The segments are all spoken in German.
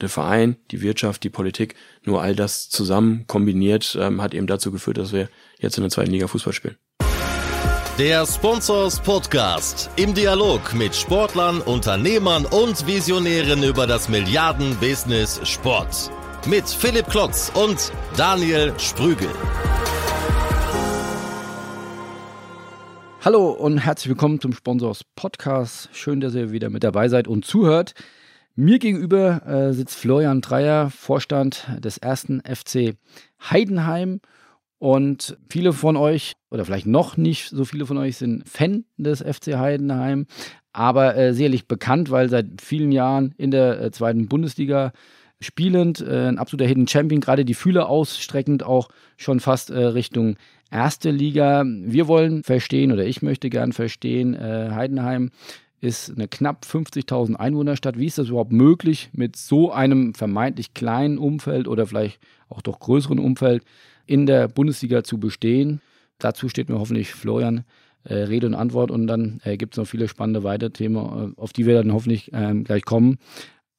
der Verein, die Wirtschaft, die Politik, nur all das zusammen kombiniert ähm, hat eben dazu geführt, dass wir jetzt in der zweiten Liga Fußball spielen. Der Sponsors Podcast im Dialog mit Sportlern, Unternehmern und Visionären über das Milliarden-Business Sport. Mit Philipp Klotz und Daniel Sprügel. Hallo und herzlich willkommen zum Sponsors Podcast. Schön, dass ihr wieder mit dabei seid und zuhört. Mir gegenüber äh, sitzt Florian Dreier, Vorstand des ersten FC Heidenheim. Und viele von euch, oder vielleicht noch nicht so viele von euch, sind Fan des FC Heidenheim, aber äh, sicherlich bekannt, weil seit vielen Jahren in der äh, zweiten Bundesliga spielend, äh, ein absoluter Hidden Champion, gerade die Fühler ausstreckend auch schon fast äh, Richtung erste Liga. Wir wollen verstehen oder ich möchte gern verstehen, äh, Heidenheim ist eine knapp 50.000 Einwohnerstadt. Wie ist das überhaupt möglich, mit so einem vermeintlich kleinen Umfeld oder vielleicht auch doch größeren Umfeld in der Bundesliga zu bestehen? Dazu steht mir hoffentlich Florian äh, Rede und Antwort und dann äh, gibt es noch viele spannende weitere Themen, äh, auf die wir dann hoffentlich ähm, gleich kommen.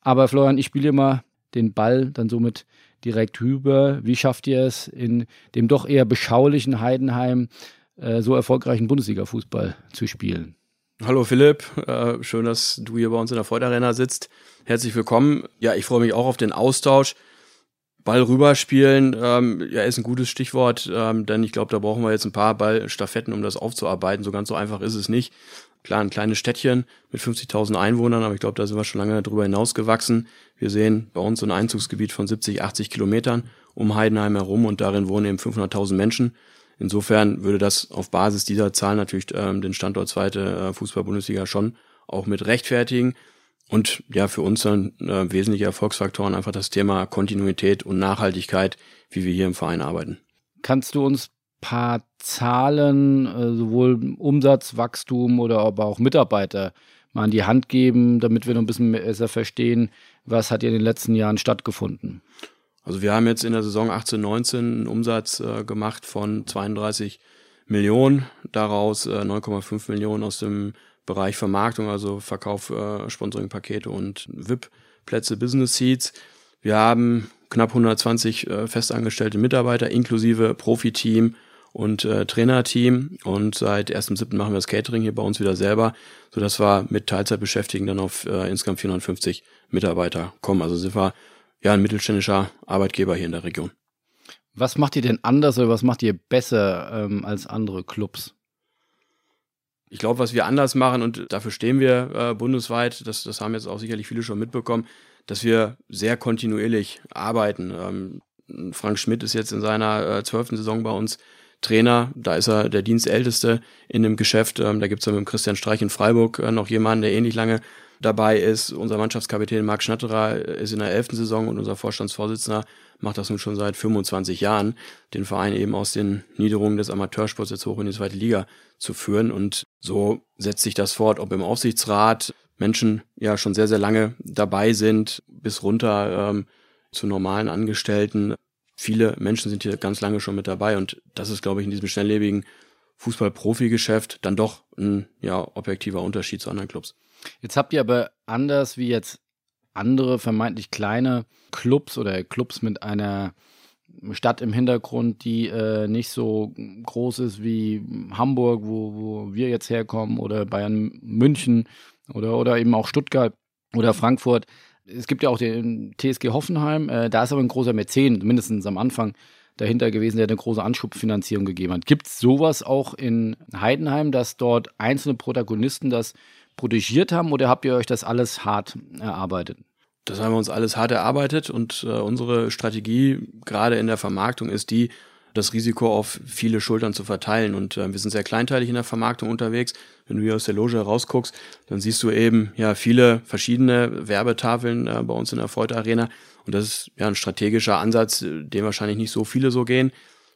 Aber Florian, ich spiele mal den Ball dann somit direkt rüber. Wie schafft ihr es in dem doch eher beschaulichen Heidenheim äh, so erfolgreichen Bundesliga-Fußball zu spielen? Hallo Philipp, äh, schön, dass du hier bei uns in der Arena sitzt. Herzlich willkommen. Ja, ich freue mich auch auf den Austausch. Ball rüberspielen, ähm, ja, ist ein gutes Stichwort, ähm, denn ich glaube, da brauchen wir jetzt ein paar Ballstaffetten, um das aufzuarbeiten. So ganz so einfach ist es nicht. Klar, ein kleines Städtchen mit 50.000 Einwohnern, aber ich glaube, da sind wir schon lange darüber hinausgewachsen. Wir sehen bei uns so ein Einzugsgebiet von 70, 80 Kilometern um Heidenheim herum und darin wohnen eben 500.000 Menschen. Insofern würde das auf Basis dieser Zahl natürlich ähm, den Standort zweite äh, Fußball-Bundesliga schon auch mit rechtfertigen. Und ja, für uns dann äh, wesentliche Erfolgsfaktoren einfach das Thema Kontinuität und Nachhaltigkeit, wie wir hier im Verein arbeiten. Kannst du uns paar Zahlen, äh, sowohl Umsatzwachstum oder aber auch Mitarbeiter mal an die Hand geben, damit wir noch ein bisschen besser verstehen, was hat in den letzten Jahren stattgefunden? Also wir haben jetzt in der Saison 18, 19 einen Umsatz äh, gemacht von 32 Millionen, daraus äh, 9,5 Millionen aus dem Bereich Vermarktung, also Verkauf, äh, Sponsoring-Pakete und VIP-Plätze, Business Seats. Wir haben knapp 120 äh, festangestellte Mitarbeiter inklusive Profiteam und äh, Trainerteam und seit 1.7. machen wir das Catering hier bei uns wieder selber, sodass wir mit Teilzeitbeschäftigten dann auf äh, insgesamt 450 Mitarbeiter kommen. Also sind wir ja ein mittelständischer Arbeitgeber hier in der Region. Was macht ihr denn anders oder was macht ihr besser ähm, als andere Clubs? Ich glaube, was wir anders machen, und dafür stehen wir äh, bundesweit, das, das haben jetzt auch sicherlich viele schon mitbekommen, dass wir sehr kontinuierlich arbeiten. Ähm, Frank Schmidt ist jetzt in seiner äh, zwölften äh, Saison bei uns Trainer. Da ist er der Dienstälteste in dem Geschäft. Ähm, da gibt es ja mit dem Christian Streich in Freiburg äh, noch jemanden, der ähnlich lange dabei ist. Unser Mannschaftskapitän Marc Schnatterer ist in der elften Saison und unser Vorstandsvorsitzender macht das nun schon seit 25 Jahren, den Verein eben aus den Niederungen des Amateursports jetzt hoch in die zweite Liga zu führen. Und so setzt sich das fort, ob im Aufsichtsrat Menschen ja schon sehr, sehr lange dabei sind, bis runter ähm, zu normalen Angestellten. Viele Menschen sind hier ganz lange schon mit dabei und das ist, glaube ich, in diesem schnelllebigen Fußball-Profi-Geschäft dann doch ein ja, objektiver Unterschied zu anderen Clubs. Jetzt habt ihr aber anders wie jetzt andere vermeintlich kleine Clubs oder Clubs mit einer Stadt im Hintergrund, die äh, nicht so groß ist wie Hamburg, wo, wo wir jetzt herkommen, oder Bayern München oder, oder eben auch Stuttgart oder Frankfurt. Es gibt ja auch den TSG Hoffenheim, äh, da ist aber ein großer Mäzen, mindestens am Anfang dahinter gewesen, der eine große Anschubfinanzierung gegeben hat. Gibt es sowas auch in Heidenheim, dass dort einzelne Protagonisten das protegiert haben oder habt ihr euch das alles hart erarbeitet? Das haben wir uns alles hart erarbeitet und äh, unsere Strategie gerade in der Vermarktung ist die, das Risiko auf viele Schultern zu verteilen. Und äh, wir sind sehr kleinteilig in der Vermarktung unterwegs. Wenn du hier aus der Loge herausguckst, dann siehst du eben ja viele verschiedene Werbetafeln äh, bei uns in der Freude Arena. Und das ist ja ein strategischer Ansatz, äh, den wahrscheinlich nicht so viele so gehen.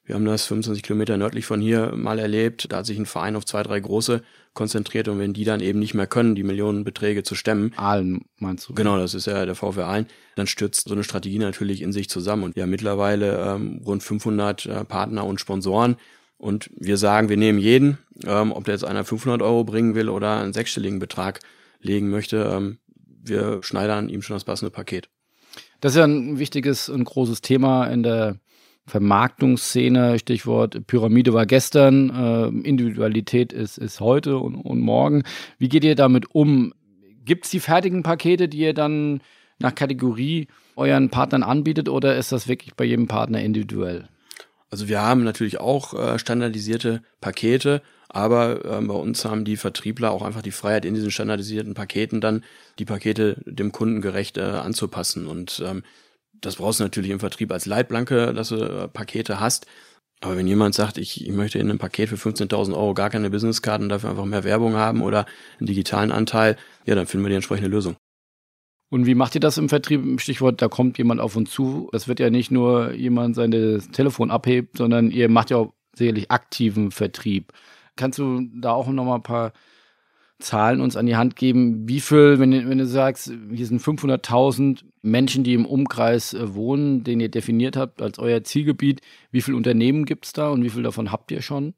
Wir haben das 25 Kilometer nördlich von hier mal erlebt. Da hat sich ein Verein auf zwei, drei große konzentriert und wenn die dann eben nicht mehr können, die Millionenbeträge zu stemmen. Aalen meinst du? Genau, das ist ja der VfR Aalen. Dann stürzt so eine Strategie natürlich in sich zusammen. Und ja, mittlerweile ähm, rund 500 äh, Partner und Sponsoren. Und wir sagen, wir nehmen jeden, ähm, ob der jetzt einer 500 Euro bringen will oder einen sechsstelligen Betrag legen möchte. Ähm, wir schneidern ihm schon das passende Paket. Das ist ja ein wichtiges und großes Thema in der Vermarktungsszene, Stichwort Pyramide war gestern, äh, Individualität ist, ist heute und, und morgen. Wie geht ihr damit um? Gibt es die fertigen Pakete, die ihr dann nach Kategorie euren Partnern anbietet oder ist das wirklich bei jedem Partner individuell? Also wir haben natürlich auch äh, standardisierte Pakete, aber äh, bei uns haben die Vertriebler auch einfach die Freiheit, in diesen standardisierten Paketen dann die Pakete dem Kunden gerecht äh, anzupassen. Und ähm, das brauchst du natürlich im Vertrieb als Leitblanke, dass du äh, Pakete hast. Aber wenn jemand sagt, ich, ich möchte in einem Paket für 15.000 Euro gar keine Businesskarten, dafür einfach mehr Werbung haben oder einen digitalen Anteil, ja, dann finden wir die entsprechende Lösung. Und wie macht ihr das im Vertrieb? Stichwort, da kommt jemand auf uns zu. Das wird ja nicht nur jemand sein, Telefon abhebt, sondern ihr macht ja auch sicherlich aktiven Vertrieb. Kannst du da auch nochmal ein paar Zahlen uns an die Hand geben? Wie viel, wenn, wenn du sagst, hier sind 500.000 Menschen, die im Umkreis äh, wohnen, den ihr definiert habt als euer Zielgebiet, wie viele Unternehmen gibt es da und wie viel davon habt ihr schon?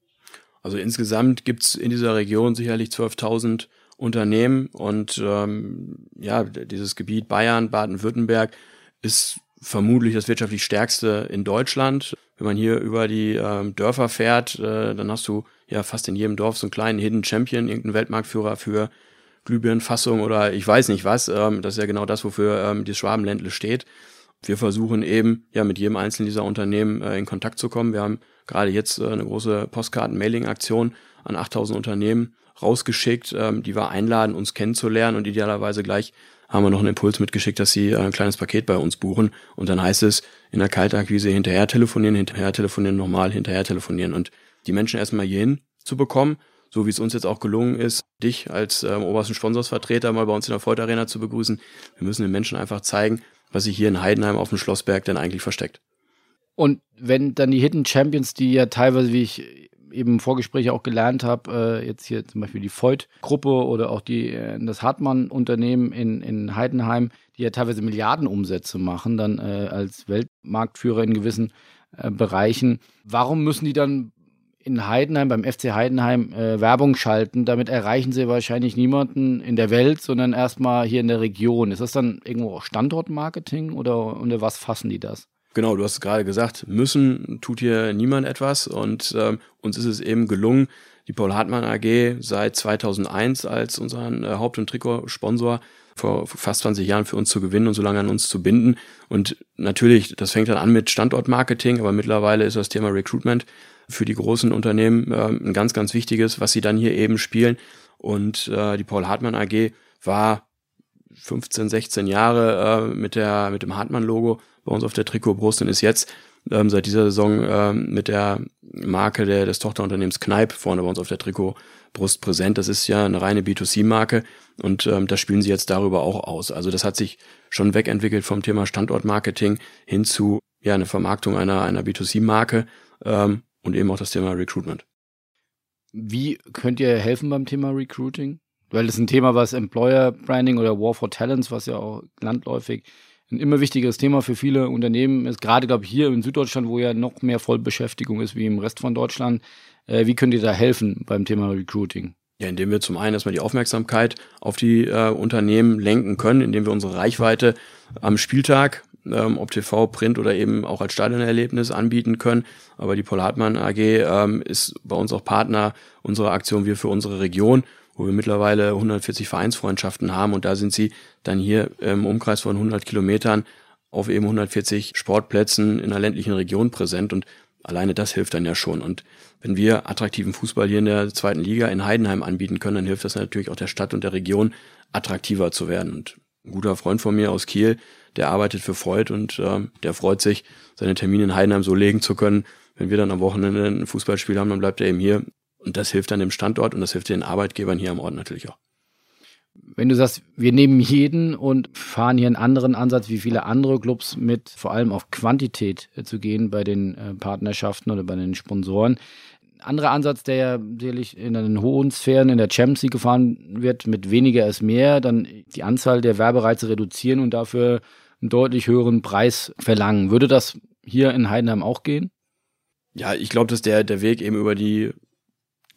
Also insgesamt gibt es in dieser Region sicherlich 12.000 Unternehmen und ähm, ja, dieses Gebiet Bayern, Baden-Württemberg ist vermutlich das wirtschaftlich stärkste in Deutschland. Wenn man hier über die ähm, Dörfer fährt, äh, dann hast du ja fast in jedem Dorf so einen kleinen Hidden Champion, irgendeinen Weltmarktführer für Glühbirnenfassung oder ich weiß nicht was. Ähm, das ist ja genau das, wofür ähm, die Schwabenländle steht. Wir versuchen eben ja mit jedem einzelnen dieser Unternehmen äh, in Kontakt zu kommen. Wir haben gerade jetzt äh, eine große Postkarten-Mailing-Aktion an 8000 Unternehmen rausgeschickt, ähm, die wir einladen, uns kennenzulernen und idealerweise gleich haben wir noch einen Impuls mitgeschickt, dass sie ein kleines Paket bei uns buchen und dann heißt es in der Kaltakquise hinterher telefonieren, hinterher telefonieren, nochmal hinterher telefonieren und die Menschen erstmal hierhin zu bekommen, so wie es uns jetzt auch gelungen ist, dich als ähm, obersten Sponsorsvertreter mal bei uns in der Volt Arena zu begrüßen. Wir müssen den Menschen einfach zeigen, was sich hier in Heidenheim auf dem Schlossberg denn eigentlich versteckt. Und wenn dann die Hidden Champions, die ja teilweise, wie ich eben im Vorgespräch auch gelernt habe, äh, jetzt hier zum Beispiel die Voigt-Gruppe oder auch die, äh, das Hartmann-Unternehmen in, in Heidenheim, die ja teilweise Milliardenumsätze machen, dann äh, als Weltmarktführer in gewissen äh, Bereichen. Warum müssen die dann in Heidenheim, beim FC Heidenheim, äh, Werbung schalten? Damit erreichen sie wahrscheinlich niemanden in der Welt, sondern erstmal hier in der Region. Ist das dann irgendwo auch Standortmarketing oder unter was fassen die das? Genau, du hast gerade gesagt, müssen tut hier niemand etwas und ähm, uns ist es eben gelungen, die Paul Hartmann AG seit 2001 als unseren äh, Haupt- und Trikotsponsor vor fast 20 Jahren für uns zu gewinnen und so lange an uns zu binden. Und natürlich, das fängt dann an mit Standortmarketing, aber mittlerweile ist das Thema Recruitment für die großen Unternehmen äh, ein ganz, ganz wichtiges, was sie dann hier eben spielen. Und äh, die Paul Hartmann AG war 15, 16 Jahre äh, mit der mit dem Hartmann-Logo bei uns auf der Trikotbrust und ist jetzt ähm, seit dieser Saison ähm, mit der Marke der, des Tochterunternehmens Kneipp vorne bei uns auf der Trikotbrust präsent. Das ist ja eine reine B2C-Marke und ähm, da spielen sie jetzt darüber auch aus. Also das hat sich schon wegentwickelt vom Thema Standortmarketing hin zu ja eine Vermarktung einer, einer B2C-Marke ähm, und eben auch das Thema Recruitment. Wie könnt ihr helfen beim Thema Recruiting? Weil das ist ein Thema, was Employer Branding oder War for Talents, was ja auch landläufig ein immer wichtigeres Thema für viele Unternehmen ist, gerade glaube ich hier in Süddeutschland, wo ja noch mehr Vollbeschäftigung ist wie im Rest von Deutschland. Äh, wie könnt ihr da helfen beim Thema Recruiting? Ja, indem wir zum einen erstmal die Aufmerksamkeit auf die äh, Unternehmen lenken können, indem wir unsere Reichweite am Spieltag, ähm, ob TV, Print oder eben auch als Stadionerlebnis anbieten können. Aber die Paul Hartmann AG ähm, ist bei uns auch Partner unserer Aktion Wir für unsere Region wo wir mittlerweile 140 Vereinsfreundschaften haben und da sind sie dann hier im Umkreis von 100 Kilometern auf eben 140 Sportplätzen in einer ländlichen Region präsent und alleine das hilft dann ja schon. Und wenn wir attraktiven Fußball hier in der zweiten Liga in Heidenheim anbieten können, dann hilft das natürlich auch der Stadt und der Region attraktiver zu werden. Und ein guter Freund von mir aus Kiel, der arbeitet für Freud und äh, der freut sich, seine Termine in Heidenheim so legen zu können. Wenn wir dann am Wochenende ein Fußballspiel haben, dann bleibt er eben hier und das hilft dann dem Standort und das hilft den Arbeitgebern hier am Ort natürlich auch. Wenn du sagst, wir nehmen jeden und fahren hier einen anderen Ansatz wie viele andere Clubs mit, vor allem auf Quantität äh, zu gehen bei den äh, Partnerschaften oder bei den Sponsoren. Ein anderer Ansatz, der ja sicherlich in den hohen Sphären in der Champions League gefahren wird, mit weniger ist mehr, dann die Anzahl der Werbereize reduzieren und dafür einen deutlich höheren Preis verlangen. Würde das hier in Heidenheim auch gehen? Ja, ich glaube, dass der, der Weg eben über die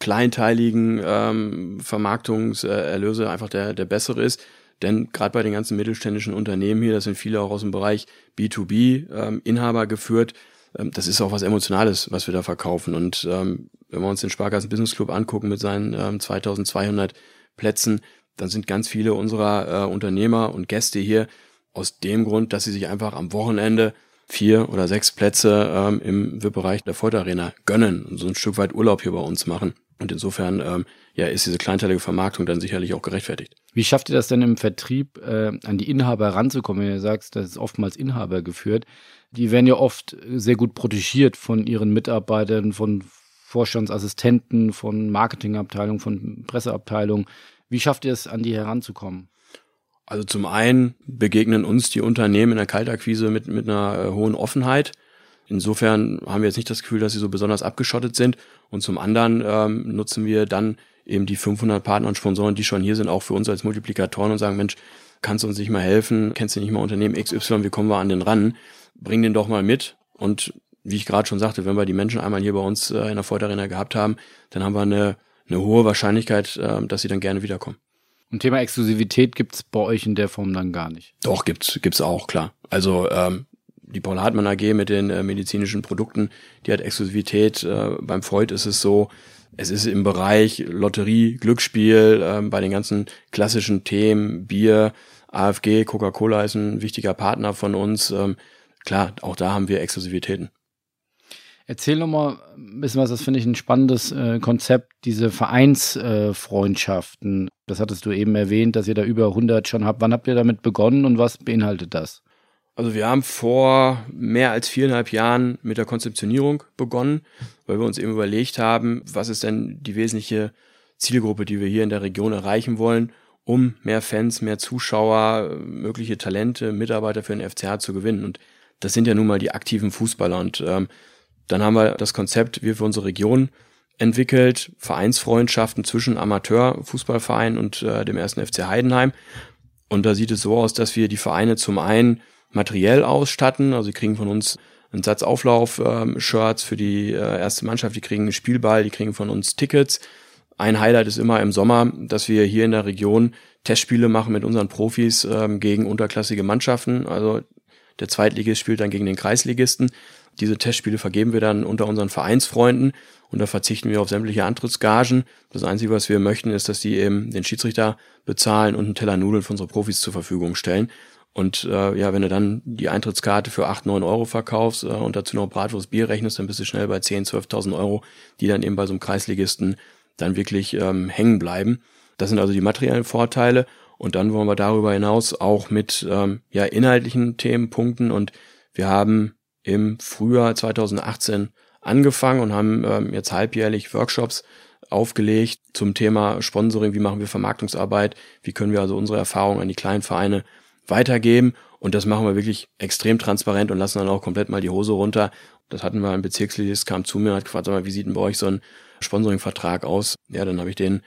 kleinteiligen ähm, Vermarktungserlöse einfach der, der bessere ist. Denn gerade bei den ganzen mittelständischen Unternehmen hier, das sind viele auch aus dem Bereich B2B, ähm, Inhaber geführt, ähm, das ist auch was Emotionales, was wir da verkaufen. Und ähm, wenn wir uns den Sparkassen Business Club angucken mit seinen ähm, 2200 Plätzen, dann sind ganz viele unserer äh, Unternehmer und Gäste hier aus dem Grund, dass sie sich einfach am Wochenende vier oder sechs Plätze ähm, im VIP-Bereich der Ford Arena gönnen und so ein Stück weit Urlaub hier bei uns machen. Und insofern ähm, ja, ist diese kleinteilige Vermarktung dann sicherlich auch gerechtfertigt. Wie schafft ihr das denn im Vertrieb, äh, an die Inhaber ranzukommen? Wenn du sagst, das ist oftmals Inhaber geführt. Die werden ja oft sehr gut protegiert von ihren Mitarbeitern, von Vorstandsassistenten, von Marketingabteilungen, von Presseabteilungen. Wie schafft ihr es, an die heranzukommen? Also zum einen begegnen uns die Unternehmen in der Kaltakquise mit, mit einer äh, hohen Offenheit. Insofern haben wir jetzt nicht das Gefühl, dass sie so besonders abgeschottet sind. Und zum anderen ähm, nutzen wir dann eben die 500 Partner und Sponsoren, die schon hier sind, auch für uns als Multiplikatoren und sagen, Mensch, kannst du uns nicht mal helfen? Kennst du nicht mal Unternehmen XY? Wie kommen wir an den ran? Bring den doch mal mit. Und wie ich gerade schon sagte, wenn wir die Menschen einmal hier bei uns äh, in der Feuerarena gehabt haben, dann haben wir eine, eine hohe Wahrscheinlichkeit, äh, dass sie dann gerne wiederkommen. Und Thema Exklusivität gibt's bei euch in der Form dann gar nicht? Doch, gibt's gibt's auch, klar. Also ähm, die Paul Hartmann AG mit den äh, medizinischen Produkten, die hat Exklusivität. Äh, beim Freud ist es so, es ist im Bereich Lotterie, Glücksspiel, äh, bei den ganzen klassischen Themen, Bier, AFG, Coca-Cola ist ein wichtiger Partner von uns. Ähm, klar, auch da haben wir Exklusivitäten. Erzähl noch mal ein bisschen was, das finde ich ein spannendes äh, Konzept, diese Vereinsfreundschaften. Äh, das hattest du eben erwähnt, dass ihr da über 100 schon habt. Wann habt ihr damit begonnen und was beinhaltet das? Also wir haben vor mehr als viereinhalb Jahren mit der Konzeptionierung begonnen, weil wir uns eben überlegt haben, was ist denn die wesentliche Zielgruppe, die wir hier in der Region erreichen wollen, um mehr Fans, mehr Zuschauer, mögliche Talente, Mitarbeiter für den FCH zu gewinnen. Und das sind ja nun mal die aktiven Fußballer. Und ähm, dann haben wir das Konzept Wir für unsere Region entwickelt, Vereinsfreundschaften zwischen Amateurfußballverein und äh, dem ersten FC Heidenheim. Und da sieht es so aus, dass wir die Vereine zum einen materiell ausstatten, also sie kriegen von uns einen Satz Auflauf-Shirts ähm, für die äh, erste Mannschaft, die kriegen einen Spielball, die kriegen von uns Tickets. Ein Highlight ist immer im Sommer, dass wir hier in der Region Testspiele machen mit unseren Profis ähm, gegen unterklassige Mannschaften. Also der Zweitligist spielt dann gegen den Kreisligisten. Diese Testspiele vergeben wir dann unter unseren Vereinsfreunden und da verzichten wir auf sämtliche Antrittsgagen. Das Einzige, was wir möchten, ist, dass die eben den Schiedsrichter bezahlen und einen Teller Nudeln für unsere Profis zur Verfügung stellen. Und äh, ja, wenn du dann die Eintrittskarte für 8, 9 Euro verkaufst äh, und dazu noch Bratwurst Bier rechnest, dann bist du schnell bei 10, 12.000 Euro, die dann eben bei so einem Kreisligisten dann wirklich ähm, hängen bleiben. Das sind also die materiellen Vorteile. Und dann wollen wir darüber hinaus auch mit ähm, ja, inhaltlichen Themen punkten. Und wir haben im Frühjahr 2018 angefangen und haben ähm, jetzt halbjährlich Workshops aufgelegt zum Thema Sponsoring, wie machen wir Vermarktungsarbeit, wie können wir also unsere Erfahrungen an die kleinen Vereine weitergeben. Und das machen wir wirklich extrem transparent und lassen dann auch komplett mal die Hose runter. Das hatten wir, ein Bezirksligist kam zu mir und hat gefragt, sag mal, wie sieht denn bei euch so ein Sponsoringvertrag aus? Ja, dann habe ich den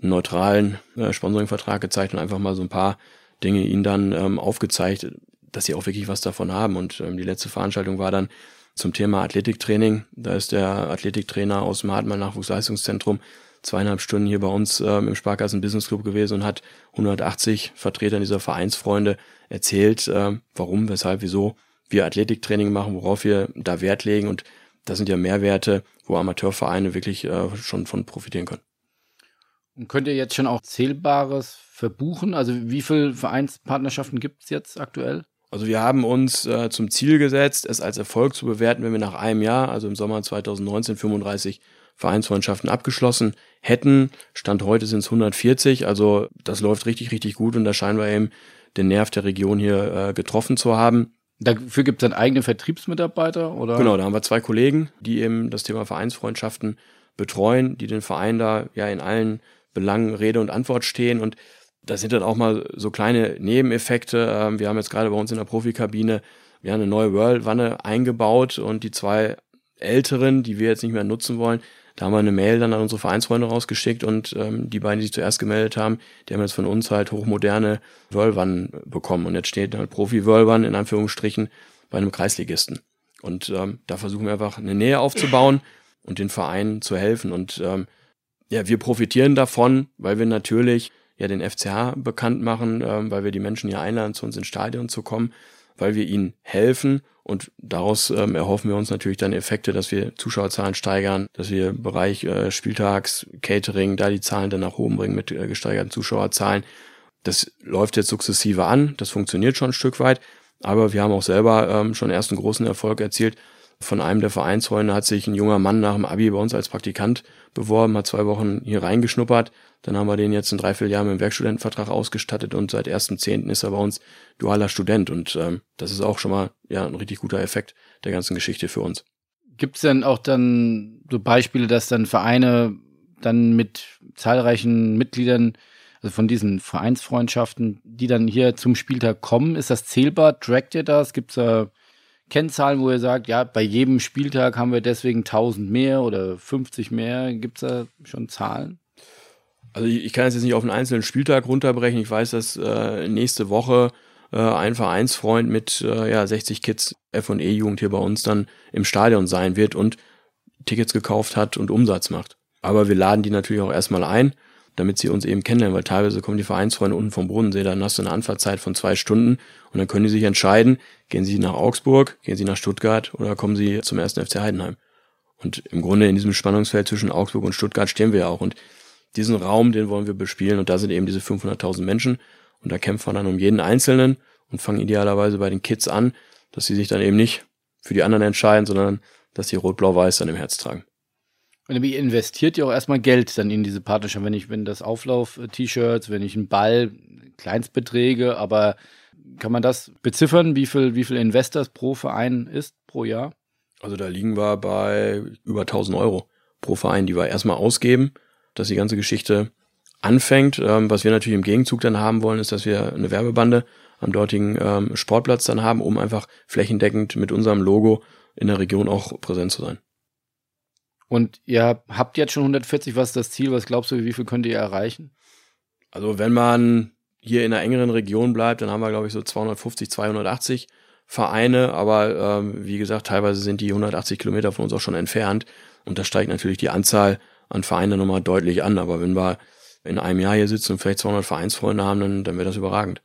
neutralen äh, Sponsoringvertrag gezeigt und einfach mal so ein paar Dinge ihnen dann ähm, aufgezeigt, dass sie auch wirklich was davon haben. Und ähm, die letzte Veranstaltung war dann zum Thema Athletiktraining. Da ist der Athletiktrainer aus dem Hartmann Nachwuchsleistungszentrum zweieinhalb Stunden hier bei uns ähm, im Sparkassen Business Club gewesen und hat 180 Vertretern dieser Vereinsfreunde erzählt, äh, warum, weshalb, wieso wir Athletiktraining machen, worauf wir da Wert legen. Und das sind ja Mehrwerte, wo Amateurvereine wirklich äh, schon von profitieren können. Und könnt ihr jetzt schon auch Zählbares verbuchen? Also wie viele Vereinspartnerschaften gibt es jetzt aktuell? Also wir haben uns äh, zum Ziel gesetzt, es als Erfolg zu bewerten, wenn wir nach einem Jahr, also im Sommer 2019, 35 Vereinsfreundschaften abgeschlossen hätten. Stand heute sind es 140, also das läuft richtig, richtig gut und da scheinen wir eben den Nerv der Region hier äh, getroffen zu haben. Dafür gibt es dann eigene Vertriebsmitarbeiter oder? Genau, da haben wir zwei Kollegen, die eben das Thema Vereinsfreundschaften betreuen, die den Verein da ja in allen Belangen Rede und Antwort stehen und das sind dann auch mal so kleine Nebeneffekte. Ähm, wir haben jetzt gerade bei uns in der Profikabine ja eine neue Whirl-Wanne eingebaut und die zwei älteren, die wir jetzt nicht mehr nutzen wollen, da haben wir eine Mail dann an unsere Vereinsfreunde rausgeschickt und ähm, die beiden, die sich zuerst gemeldet haben, die haben jetzt von uns halt hochmoderne Whirlwannen bekommen. Und jetzt steht halt Profi-Whirlwann in Anführungsstrichen bei einem Kreisligisten. Und ähm, da versuchen wir einfach eine Nähe aufzubauen und den Vereinen zu helfen. Und ähm, ja, wir profitieren davon, weil wir natürlich ja den FCH bekannt machen, ähm, weil wir die Menschen hier einladen, zu uns ins Stadion zu kommen, weil wir ihnen helfen und daraus ähm, erhoffen wir uns natürlich dann Effekte, dass wir Zuschauerzahlen steigern, dass wir Bereich äh, Spieltags, Catering, da die Zahlen dann nach oben bringen mit äh, gesteigerten Zuschauerzahlen. Das läuft jetzt sukzessive an, das funktioniert schon ein Stück weit, aber wir haben auch selber ähm, schon erst einen großen Erfolg erzielt. Von einem der Vereinsfreunde hat sich ein junger Mann nach dem Abi bei uns als Praktikant beworben, hat zwei Wochen hier reingeschnuppert. Dann haben wir den jetzt in dreiviertel Jahren mit dem Werkstudentenvertrag ausgestattet und seit 1.10. ist er bei uns dualer Student. Und ähm, das ist auch schon mal ja ein richtig guter Effekt der ganzen Geschichte für uns. Gibt es denn auch dann so Beispiele, dass dann Vereine dann mit zahlreichen Mitgliedern, also von diesen Vereinsfreundschaften, die dann hier zum Spieltag kommen, ist das zählbar? Trackt ihr das? Gibt es da Kennzahlen, wo ihr sagt, ja, bei jedem Spieltag haben wir deswegen 1000 mehr oder 50 mehr? Gibt es da schon Zahlen? Also ich, kann es jetzt nicht auf einen einzelnen Spieltag runterbrechen. Ich weiß, dass äh, nächste Woche äh, ein Vereinsfreund mit äh, ja, 60 Kids F&E-Jugend hier bei uns dann im Stadion sein wird und Tickets gekauft hat und Umsatz macht. Aber wir laden die natürlich auch erstmal ein damit sie uns eben kennenlernen, weil teilweise kommen die Vereinsfreunde unten vom Bodensee, dann hast du eine Anfahrtzeit von zwei Stunden und dann können die sich entscheiden, gehen sie nach Augsburg, gehen sie nach Stuttgart oder kommen sie zum ersten FC Heidenheim. Und im Grunde in diesem Spannungsfeld zwischen Augsburg und Stuttgart stehen wir ja auch und diesen Raum, den wollen wir bespielen und da sind eben diese 500.000 Menschen und da kämpfen wir dann um jeden Einzelnen und fangen idealerweise bei den Kids an, dass sie sich dann eben nicht für die anderen entscheiden, sondern dass sie rot-blau-weiß dann im Herz tragen. Und ihr investiert ja auch erstmal Geld dann in diese Partnerschaft. Wenn ich, wenn das Auflauf-T-Shirts, wenn ich einen Ball, Kleinstbeträge, aber kann man das beziffern, wie viel, wie viel Investors pro Verein ist pro Jahr? Also da liegen wir bei über 1000 Euro pro Verein, die wir erstmal ausgeben, dass die ganze Geschichte anfängt. Ähm, was wir natürlich im Gegenzug dann haben wollen, ist, dass wir eine Werbebande am dortigen ähm, Sportplatz dann haben, um einfach flächendeckend mit unserem Logo in der Region auch präsent zu sein. Und ihr habt jetzt schon 140, was ist das Ziel? Was glaubst du, wie viel könnt ihr erreichen? Also wenn man hier in einer engeren Region bleibt, dann haben wir, glaube ich, so 250, 280 Vereine. Aber ähm, wie gesagt, teilweise sind die 180 Kilometer von uns auch schon entfernt. Und da steigt natürlich die Anzahl an Vereinen nochmal deutlich an. Aber wenn wir in einem Jahr hier sitzen und vielleicht 200 Vereinsfreunde haben, dann, dann wäre das überragend.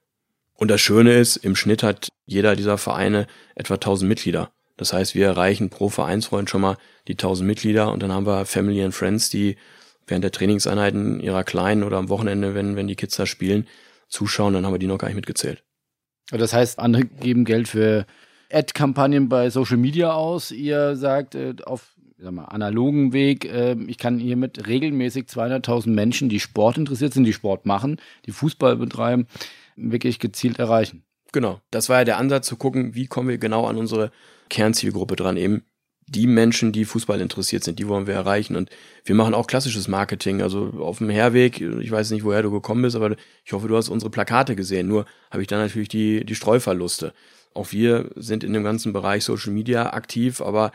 Und das Schöne ist, im Schnitt hat jeder dieser Vereine etwa 1000 Mitglieder. Das heißt, wir erreichen pro Vereinsfreund schon mal die 1000 Mitglieder und dann haben wir Family and Friends, die während der Trainingseinheiten ihrer Kleinen oder am Wochenende, wenn, wenn die Kids da spielen, zuschauen, dann haben wir die noch gar nicht mitgezählt. Das heißt, andere geben Geld für Ad-Kampagnen bei Social Media aus. Ihr sagt äh, auf sag mal, analogen Weg, äh, ich kann hiermit regelmäßig 200.000 Menschen, die Sport interessiert sind, die Sport machen, die Fußball betreiben, wirklich gezielt erreichen. Genau, das war ja der Ansatz zu gucken, wie kommen wir genau an unsere Kernzielgruppe dran, eben die Menschen, die Fußball interessiert sind, die wollen wir erreichen. Und wir machen auch klassisches Marketing. Also auf dem Herweg, ich weiß nicht, woher du gekommen bist, aber ich hoffe, du hast unsere Plakate gesehen. Nur habe ich da natürlich die, die Streuverluste. Auch wir sind in dem ganzen Bereich Social Media aktiv, aber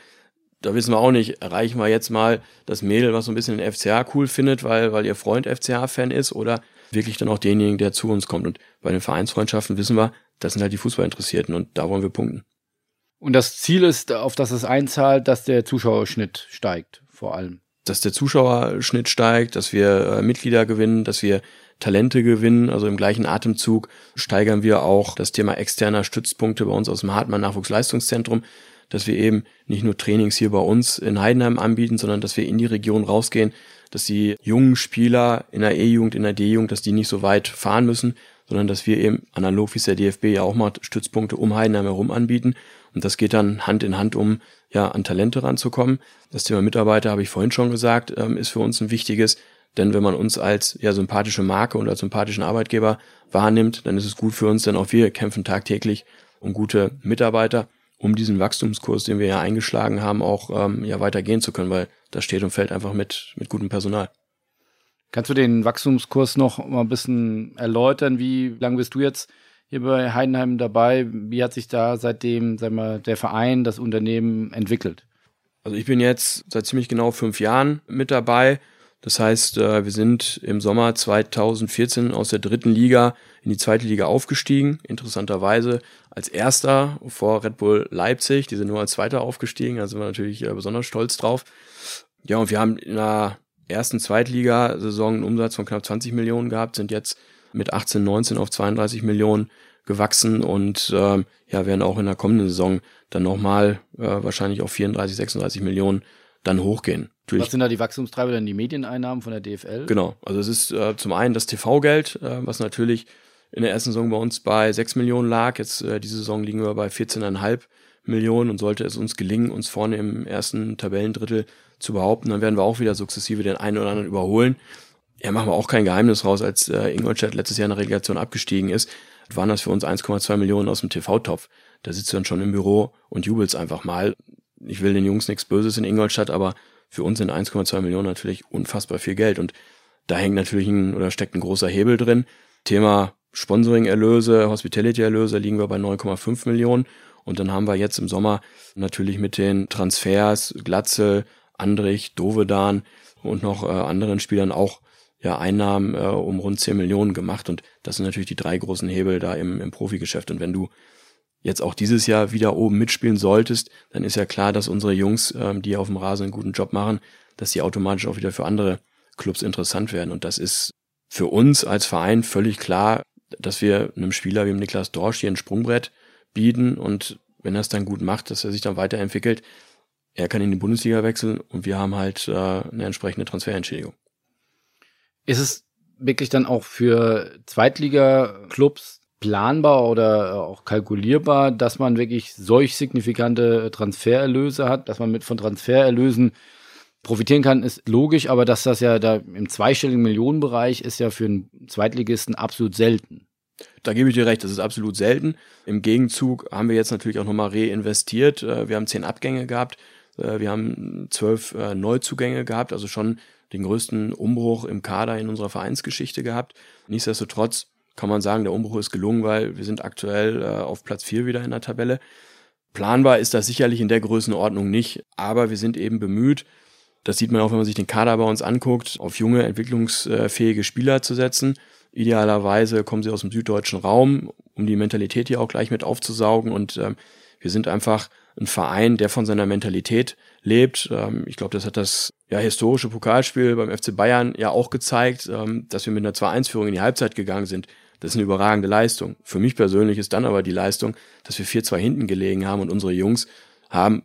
da wissen wir auch nicht, erreichen wir jetzt mal das Mädel, was so ein bisschen den FCA cool findet, weil, weil ihr Freund FCA-Fan ist, oder wirklich dann auch denjenigen, der zu uns kommt. Und bei den Vereinsfreundschaften wissen wir, das sind halt die Fußballinteressierten und da wollen wir punkten. Und das Ziel ist, auf das es einzahlt, dass der Zuschauerschnitt steigt, vor allem. Dass der Zuschauerschnitt steigt, dass wir äh, Mitglieder gewinnen, dass wir Talente gewinnen. Also im gleichen Atemzug steigern wir auch das Thema externer Stützpunkte bei uns aus dem Hartmann Nachwuchsleistungszentrum, dass wir eben nicht nur Trainings hier bei uns in Heidenheim anbieten, sondern dass wir in die Region rausgehen, dass die jungen Spieler in der E-Jugend, in der D-Jugend, dass die nicht so weit fahren müssen, sondern dass wir eben analog wie es der DFB ja auch mal Stützpunkte um Heidenheim herum anbieten und das geht dann Hand in Hand, um ja an Talente ranzukommen. Das Thema Mitarbeiter, habe ich vorhin schon gesagt, ähm, ist für uns ein wichtiges. Denn wenn man uns als ja sympathische Marke und als sympathischen Arbeitgeber wahrnimmt, dann ist es gut für uns, denn auch wir kämpfen tagtäglich um gute Mitarbeiter, um diesen Wachstumskurs, den wir ja eingeschlagen haben, auch ähm, ja weitergehen zu können, weil das steht und fällt einfach mit mit gutem Personal. Kannst du den Wachstumskurs noch mal ein bisschen erläutern? Wie lange bist du jetzt hier bei Heidenheim dabei. Wie hat sich da seitdem, sagen wir, der Verein, das Unternehmen entwickelt? Also ich bin jetzt seit ziemlich genau fünf Jahren mit dabei. Das heißt, äh, wir sind im Sommer 2014 aus der dritten Liga in die zweite Liga aufgestiegen. Interessanterweise als erster vor Red Bull Leipzig. Die sind nur als zweiter aufgestiegen. Da sind wir natürlich äh, besonders stolz drauf. Ja, und wir haben in einer ersten Zweitligasaison einen Umsatz von knapp 20 Millionen gehabt, sind jetzt mit 18, 19 auf 32 Millionen gewachsen und ähm, ja, werden auch in der kommenden Saison dann nochmal äh, wahrscheinlich auf 34, 36 Millionen dann hochgehen. Natürlich. Was sind da die Wachstumstreiber denn? Die Medieneinnahmen von der DFL? Genau, also es ist äh, zum einen das TV-Geld, äh, was natürlich in der ersten Saison bei uns bei 6 Millionen lag. Jetzt äh, diese Saison liegen wir bei 14,5 Millionen und sollte es uns gelingen, uns vorne im ersten Tabellendrittel zu behaupten, dann werden wir auch wieder sukzessive den einen oder anderen überholen. Ja, machen wir auch kein Geheimnis raus, als äh, Ingolstadt letztes Jahr in der Relegation abgestiegen ist, waren das für uns 1,2 Millionen aus dem TV-Topf. Da sitzt du dann schon im Büro und jubelst einfach mal. Ich will den Jungs nichts Böses in Ingolstadt, aber für uns sind 1,2 Millionen natürlich unfassbar viel Geld und da hängt natürlich ein oder steckt ein großer Hebel drin. Thema Sponsoring-Erlöse, Hospitality-Erlöse liegen wir bei 9,5 Millionen und dann haben wir jetzt im Sommer natürlich mit den Transfers, Glatze, Andrich, Dovedan und noch äh, anderen Spielern auch ja Einnahmen äh, um rund 10 Millionen gemacht. Und das sind natürlich die drei großen Hebel da im, im Profigeschäft. Und wenn du jetzt auch dieses Jahr wieder oben mitspielen solltest, dann ist ja klar, dass unsere Jungs, ähm, die auf dem Rasen einen guten Job machen, dass sie automatisch auch wieder für andere Clubs interessant werden. Und das ist für uns als Verein völlig klar, dass wir einem Spieler wie Niklas Dorsch hier ein Sprungbrett bieten und wenn er es dann gut macht, dass er sich dann weiterentwickelt, er kann in die Bundesliga wechseln und wir haben halt äh, eine entsprechende Transferentschädigung. Ist es wirklich dann auch für Zweitliga-Clubs planbar oder auch kalkulierbar, dass man wirklich solch signifikante Transfererlöse hat, dass man mit von Transfererlösen profitieren kann, ist logisch, aber dass das ja da im zweistelligen Millionenbereich ist ja für einen Zweitligisten absolut selten. Da gebe ich dir recht, das ist absolut selten. Im Gegenzug haben wir jetzt natürlich auch nochmal reinvestiert. Äh, wir haben zehn Abgänge gehabt. Äh, wir haben zwölf äh, Neuzugänge gehabt, also schon den größten Umbruch im Kader in unserer Vereinsgeschichte gehabt. Nichtsdestotrotz kann man sagen, der Umbruch ist gelungen, weil wir sind aktuell auf Platz vier wieder in der Tabelle. Planbar ist das sicherlich in der Größenordnung nicht, aber wir sind eben bemüht, das sieht man auch, wenn man sich den Kader bei uns anguckt, auf junge, entwicklungsfähige Spieler zu setzen. Idealerweise kommen sie aus dem süddeutschen Raum, um die Mentalität hier auch gleich mit aufzusaugen. Und ähm, wir sind einfach ein Verein, der von seiner Mentalität lebt. Ähm, ich glaube, das hat das ja, historische Pokalspiel beim FC Bayern ja auch gezeigt, ähm, dass wir mit einer 2-1-Führung in die Halbzeit gegangen sind. Das ist eine überragende Leistung. Für mich persönlich ist dann aber die Leistung, dass wir 4-2 hinten gelegen haben und unsere Jungs haben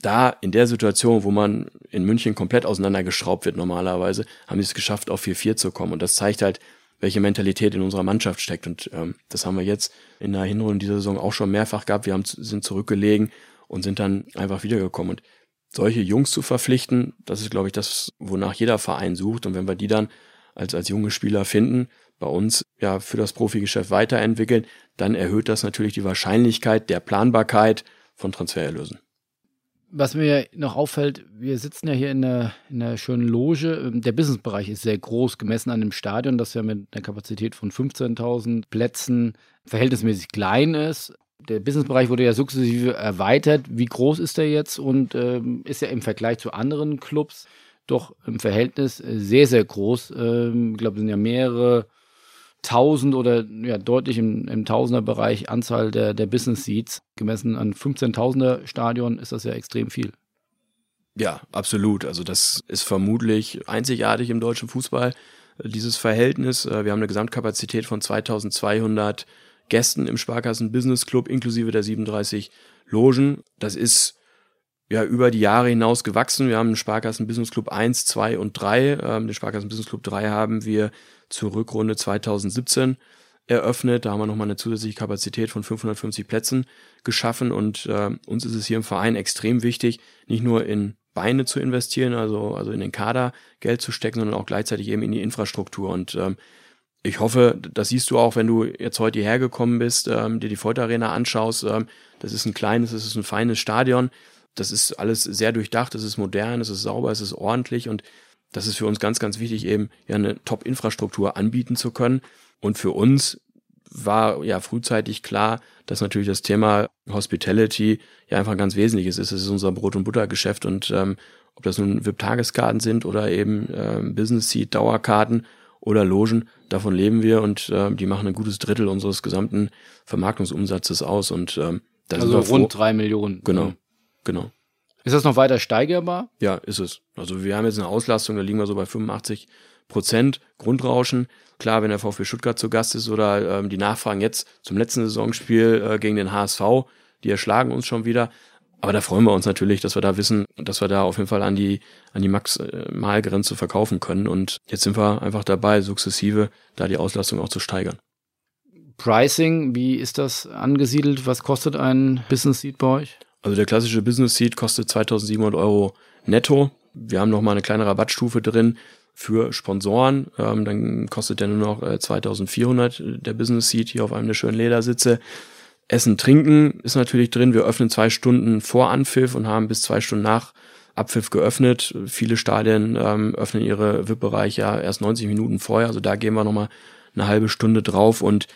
da in der Situation, wo man in München komplett auseinandergeschraubt wird normalerweise, haben sie es geschafft, auf 4-4 zu kommen. Und das zeigt halt, welche Mentalität in unserer Mannschaft steckt. Und ähm, das haben wir jetzt in der Hinrunde dieser Saison auch schon mehrfach gehabt. Wir haben, sind zurückgelegen und sind dann einfach wiedergekommen. Und solche Jungs zu verpflichten, das ist, glaube ich, das, wonach jeder Verein sucht. Und wenn wir die dann als, als junge Spieler finden, bei uns ja für das Profigeschäft weiterentwickeln, dann erhöht das natürlich die Wahrscheinlichkeit der Planbarkeit von Transfererlösen. Was mir noch auffällt, wir sitzen ja hier in einer, in einer schönen Loge. Der Businessbereich ist sehr groß, gemessen an dem Stadion, das ja mit einer Kapazität von 15.000 Plätzen verhältnismäßig klein ist. Der Businessbereich wurde ja sukzessive erweitert. Wie groß ist der jetzt und ähm, ist ja im Vergleich zu anderen Clubs doch im Verhältnis sehr, sehr groß. Ähm, ich glaube, es sind ja mehrere 1000 oder ja, deutlich im, im Tausenderbereich Anzahl der, der Business Seats. Gemessen an 15.000er Stadion ist das ja extrem viel. Ja, absolut. Also das ist vermutlich einzigartig im deutschen Fußball, äh, dieses Verhältnis. Äh, wir haben eine Gesamtkapazität von 2200 Gästen im Sparkassen Business Club inklusive der 37 Logen. Das ist ja über die Jahre hinaus gewachsen. Wir haben einen Sparkassen Business Club 1, 2 und 3. Ähm, den Sparkassen Business Club 3 haben wir zur Rückrunde 2017 eröffnet. Da haben wir nochmal eine zusätzliche Kapazität von 550 Plätzen geschaffen und äh, uns ist es hier im Verein extrem wichtig, nicht nur in Beine zu investieren, also, also in den Kader Geld zu stecken, sondern auch gleichzeitig eben in die Infrastruktur. Und ähm, ich hoffe, das siehst du auch, wenn du jetzt heute hierher gekommen bist, ähm, dir die Folter Arena anschaust. Ähm, das ist ein kleines, das ist ein feines Stadion. Das ist alles sehr durchdacht, es ist modern, es ist sauber, es ist ordentlich und das ist für uns ganz, ganz wichtig, eben ja eine Top-Infrastruktur anbieten zu können. Und für uns war ja frühzeitig klar, dass natürlich das Thema Hospitality ja einfach ganz wesentliches ist. Es ist unser Brot- und Buttergeschäft und ähm, ob das nun VIP-Tageskarten sind oder eben ähm, Business-Seat, Dauerkarten oder Logen, davon leben wir und ähm, die machen ein gutes Drittel unseres gesamten Vermarktungsumsatzes aus und ähm, das also rund drei Millionen. Genau, genau. Ist das noch weiter steigerbar? Ja, ist es. Also wir haben jetzt eine Auslastung, da liegen wir so bei 85 Prozent Grundrauschen. Klar, wenn der VfB Stuttgart zu Gast ist oder ähm, die Nachfragen jetzt zum letzten Saisonspiel äh, gegen den HSV, die erschlagen uns schon wieder. Aber da freuen wir uns natürlich, dass wir da wissen, dass wir da auf jeden Fall an die, an die Max-Mal-Grenze verkaufen können. Und jetzt sind wir einfach dabei, sukzessive da die Auslastung auch zu steigern. Pricing, wie ist das angesiedelt? Was kostet ein Business Seat bei euch? Also der klassische Business Seat kostet 2700 Euro netto. Wir haben nochmal eine kleine Rabattstufe drin für Sponsoren. Ähm, dann kostet der nur noch äh, 2400 äh, der Business Seat hier auf einem der schönen Ledersitze. Essen, Trinken ist natürlich drin. Wir öffnen zwei Stunden vor Anpfiff und haben bis zwei Stunden nach Abpfiff geöffnet. Viele Stadien ähm, öffnen ihre VIP-Bereiche ja erst 90 Minuten vorher. Also da gehen wir nochmal eine halbe Stunde drauf. Und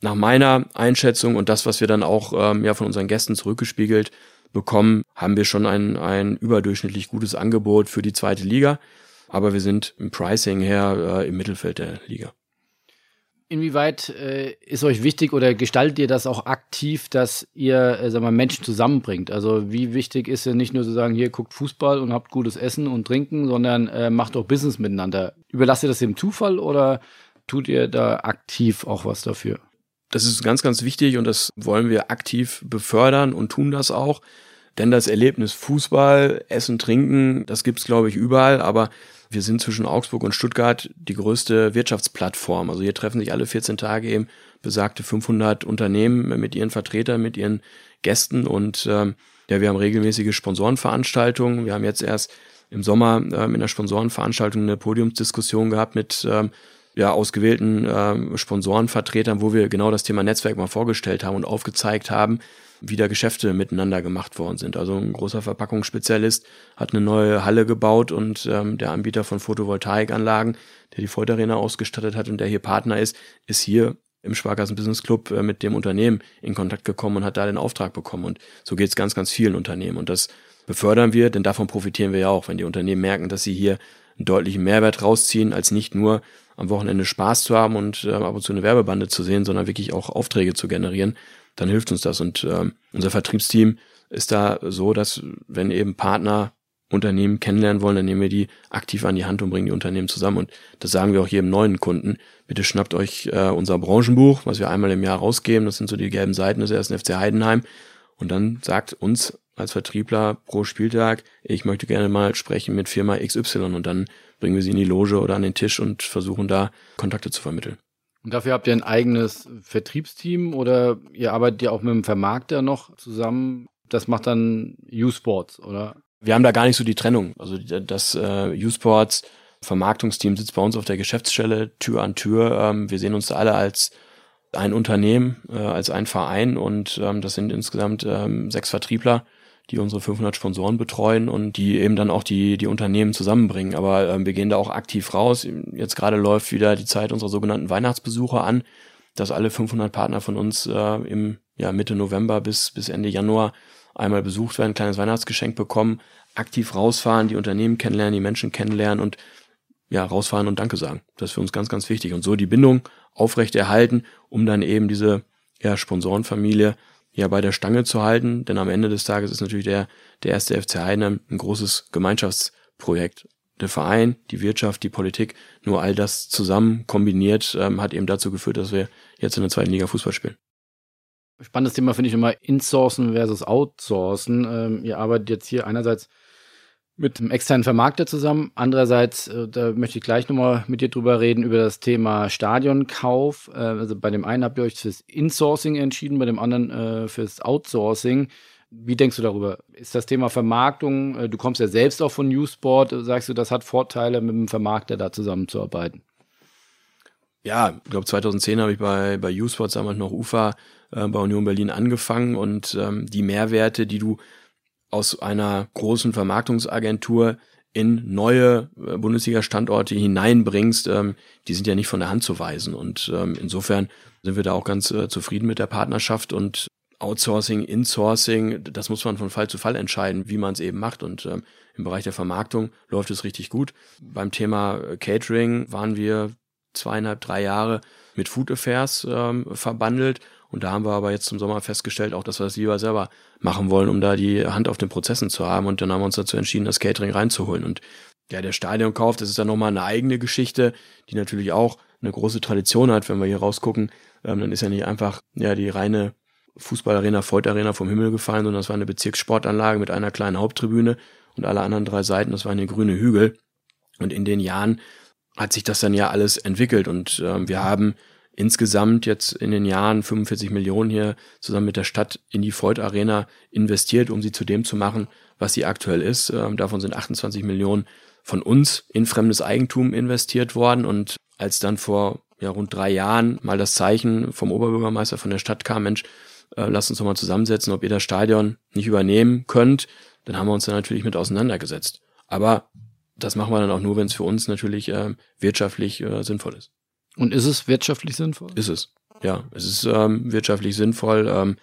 nach meiner Einschätzung und das, was wir dann auch ähm, ja von unseren Gästen zurückgespiegelt bekommen, haben wir schon ein, ein überdurchschnittlich gutes Angebot für die zweite Liga. Aber wir sind im Pricing her äh, im Mittelfeld der Liga. Inwieweit äh, ist euch wichtig oder gestaltet ihr das auch aktiv, dass ihr äh, sag mal, Menschen zusammenbringt? Also wie wichtig ist es nicht nur zu sagen, hier guckt Fußball und habt gutes Essen und Trinken, sondern äh, macht auch Business miteinander. Überlasst ihr das dem Zufall oder tut ihr da aktiv auch was dafür? Das ist ganz, ganz wichtig und das wollen wir aktiv befördern und tun das auch. Denn das Erlebnis Fußball, Essen, Trinken, das gibt's glaube ich, überall, aber wir sind zwischen Augsburg und Stuttgart die größte Wirtschaftsplattform. Also hier treffen sich alle 14 Tage eben besagte 500 Unternehmen mit ihren Vertretern, mit ihren Gästen und ähm, ja, wir haben regelmäßige Sponsorenveranstaltungen. Wir haben jetzt erst im Sommer ähm, in der Sponsorenveranstaltung eine Podiumsdiskussion gehabt mit ähm, ja, ausgewählten ähm, Sponsorenvertretern, wo wir genau das Thema Netzwerk mal vorgestellt haben und aufgezeigt haben, wie da Geschäfte miteinander gemacht worden sind. Also ein großer Verpackungsspezialist hat eine neue Halle gebaut und ähm, der Anbieter von Photovoltaikanlagen, der die Voltarena ausgestattet hat und der hier Partner ist, ist hier im Sparkassen Business Club äh, mit dem Unternehmen in Kontakt gekommen und hat da den Auftrag bekommen. Und so geht es ganz, ganz vielen Unternehmen. Und das befördern wir, denn davon profitieren wir ja auch, wenn die Unternehmen merken, dass sie hier einen deutlichen Mehrwert rausziehen, als nicht nur am Wochenende Spaß zu haben und äh, ab und zu eine Werbebande zu sehen, sondern wirklich auch Aufträge zu generieren dann hilft uns das. Und ähm, unser Vertriebsteam ist da so, dass wenn eben Partner Unternehmen kennenlernen wollen, dann nehmen wir die aktiv an die Hand und bringen die Unternehmen zusammen. Und das sagen wir auch jedem neuen Kunden. Bitte schnappt euch äh, unser Branchenbuch, was wir einmal im Jahr rausgeben. Das sind so die gelben Seiten des ersten FC Heidenheim. Und dann sagt uns als Vertriebler pro Spieltag, ich möchte gerne mal sprechen mit Firma XY und dann bringen wir sie in die Loge oder an den Tisch und versuchen da Kontakte zu vermitteln. Und dafür habt ihr ein eigenes Vertriebsteam oder ihr arbeitet ja auch mit dem Vermarkter noch zusammen? Das macht dann U-Sports, oder? Wir haben da gar nicht so die Trennung. Also das äh, U-Sports Vermarktungsteam sitzt bei uns auf der Geschäftsstelle Tür an Tür. Ähm, wir sehen uns alle als ein Unternehmen, äh, als ein Verein und ähm, das sind insgesamt ähm, sechs Vertriebler die unsere 500 Sponsoren betreuen und die eben dann auch die, die Unternehmen zusammenbringen. Aber ähm, wir gehen da auch aktiv raus. Jetzt gerade läuft wieder die Zeit unserer sogenannten Weihnachtsbesucher an, dass alle 500 Partner von uns äh, im ja, Mitte November bis, bis Ende Januar einmal besucht werden, ein kleines Weihnachtsgeschenk bekommen, aktiv rausfahren, die Unternehmen kennenlernen, die Menschen kennenlernen und ja, rausfahren und Danke sagen. Das ist für uns ganz, ganz wichtig. Und so die Bindung aufrechterhalten, um dann eben diese ja, Sponsorenfamilie ja bei der Stange zu halten, denn am Ende des Tages ist natürlich der, der erste FC Heidenheim ein großes Gemeinschaftsprojekt. Der Verein, die Wirtschaft, die Politik, nur all das zusammen kombiniert, ähm, hat eben dazu geführt, dass wir jetzt in der zweiten Liga Fußball spielen. Spannendes Thema finde ich immer Insourcen versus Outsourcen. Ähm, ihr arbeitet jetzt hier einerseits mit einem externen Vermarkter zusammen. Andererseits, äh, da möchte ich gleich nochmal mit dir drüber reden, über das Thema Stadionkauf. Äh, also bei dem einen habt ihr euch fürs Insourcing entschieden, bei dem anderen äh, fürs Outsourcing. Wie denkst du darüber? Ist das Thema Vermarktung, du kommst ja selbst auch von Newsport, sagst du, das hat Vorteile, mit dem Vermarkter da zusammenzuarbeiten? Ja, ich glaube 2010 habe ich bei, bei U-Sports damals noch UFA äh, bei Union Berlin angefangen und ähm, die Mehrwerte, die du aus einer großen Vermarktungsagentur in neue äh, Bundesliga-Standorte hineinbringst, ähm, die sind ja nicht von der Hand zu weisen. Und ähm, insofern sind wir da auch ganz äh, zufrieden mit der Partnerschaft und Outsourcing, Insourcing, das muss man von Fall zu Fall entscheiden, wie man es eben macht. Und ähm, im Bereich der Vermarktung läuft es richtig gut. Beim Thema äh, Catering waren wir zweieinhalb, drei Jahre mit Food Affairs ähm, verbandelt Und da haben wir aber jetzt zum Sommer festgestellt, auch dass wir das lieber selber machen wollen, um da die Hand auf den Prozessen zu haben. Und dann haben wir uns dazu entschieden, das Catering reinzuholen. Und ja, der Stadionkauf, das ist dann nochmal eine eigene Geschichte, die natürlich auch eine große Tradition hat, wenn wir hier rausgucken. Ähm, dann ist ja nicht einfach ja die reine Fußballarena, Feutarena vom Himmel gefallen, sondern das war eine Bezirkssportanlage mit einer kleinen Haupttribüne und alle anderen drei Seiten, das waren eine grüne Hügel. Und in den Jahren hat sich das dann ja alles entwickelt und äh, wir haben insgesamt jetzt in den Jahren 45 Millionen hier zusammen mit der Stadt in die Freud Arena investiert, um sie zu dem zu machen, was sie aktuell ist. Ähm, davon sind 28 Millionen von uns in fremdes Eigentum investiert worden und als dann vor ja, rund drei Jahren mal das Zeichen vom Oberbürgermeister von der Stadt kam, Mensch, äh, lasst uns doch mal zusammensetzen, ob ihr das Stadion nicht übernehmen könnt, dann haben wir uns da natürlich mit auseinandergesetzt. Aber das machen wir dann auch nur, wenn es für uns natürlich äh, wirtschaftlich äh, sinnvoll ist. Und ist es wirtschaftlich sinnvoll? Ist es. Ja, es ist ähm, wirtschaftlich sinnvoll, ähm,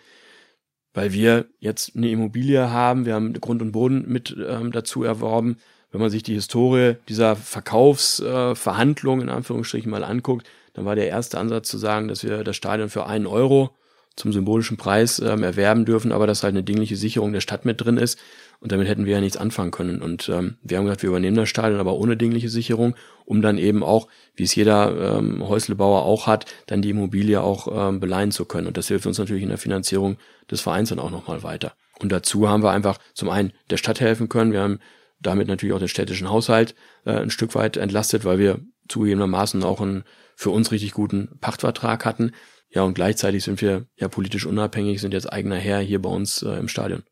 weil wir jetzt eine Immobilie haben, wir haben Grund und Boden mit ähm, dazu erworben. Wenn man sich die Historie dieser Verkaufsverhandlung äh, in Anführungsstrichen mal anguckt, dann war der erste Ansatz zu sagen, dass wir das Stadion für einen Euro zum symbolischen Preis ähm, erwerben dürfen, aber dass halt eine dingliche Sicherung der Stadt mit drin ist. Und damit hätten wir ja nichts anfangen können. Und ähm, wir haben gesagt, wir übernehmen das Stadion, aber ohne dingliche Sicherung, um dann eben auch, wie es jeder ähm, Häuslebauer auch hat, dann die Immobilie auch ähm, beleihen zu können. Und das hilft uns natürlich in der Finanzierung des Vereins dann auch nochmal weiter. Und dazu haben wir einfach zum einen der Stadt helfen können. Wir haben damit natürlich auch den städtischen Haushalt äh, ein Stück weit entlastet, weil wir zugegebenermaßen auch einen für uns richtig guten Pachtvertrag hatten. Ja, und gleichzeitig sind wir ja politisch unabhängig, sind jetzt eigener Herr hier bei uns äh, im Stadion.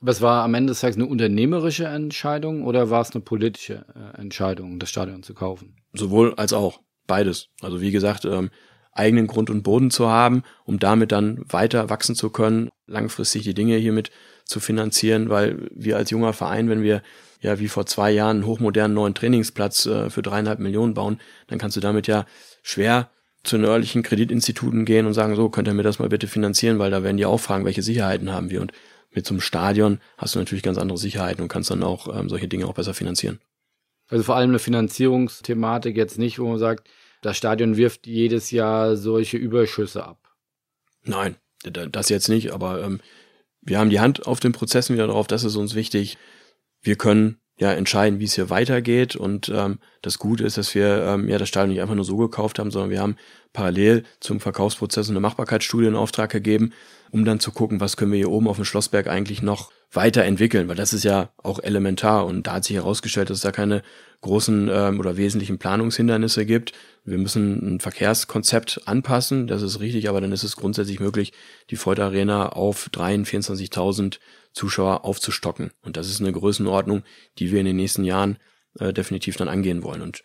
Aber es war am Ende des Tages eine unternehmerische Entscheidung oder war es eine politische äh, Entscheidung, das Stadion zu kaufen? Sowohl als auch. Beides. Also wie gesagt, ähm, eigenen Grund und Boden zu haben, um damit dann weiter wachsen zu können, langfristig die Dinge hiermit zu finanzieren, weil wir als junger Verein, wenn wir ja wie vor zwei Jahren einen hochmodernen neuen Trainingsplatz äh, für dreieinhalb Millionen bauen, dann kannst du damit ja schwer zu nördlichen Kreditinstituten gehen und sagen, so, könnt ihr mir das mal bitte finanzieren, weil da werden die auch fragen, welche Sicherheiten haben wir. Und mit so einem Stadion hast du natürlich ganz andere Sicherheiten und kannst dann auch ähm, solche Dinge auch besser finanzieren. Also vor allem eine Finanzierungsthematik jetzt nicht, wo man sagt, das Stadion wirft jedes Jahr solche Überschüsse ab. Nein, das jetzt nicht, aber ähm, wir haben die Hand auf den Prozessen wieder drauf, das ist uns wichtig. Wir können ja entscheiden, wie es hier weitergeht. Und ähm, das Gute ist, dass wir ähm, ja das Stadion nicht einfach nur so gekauft haben, sondern wir haben parallel zum Verkaufsprozess eine Machbarkeitsstudie in Auftrag gegeben, um dann zu gucken, was können wir hier oben auf dem Schlossberg eigentlich noch weiterentwickeln, weil das ist ja auch elementar. Und da hat sich herausgestellt, dass es da keine großen ähm, oder wesentlichen Planungshindernisse gibt. Wir müssen ein Verkehrskonzept anpassen, das ist richtig, aber dann ist es grundsätzlich möglich, die Ford Arena auf 23, 24.000 Zuschauer aufzustocken. Und das ist eine Größenordnung, die wir in den nächsten Jahren äh, definitiv dann angehen wollen. Und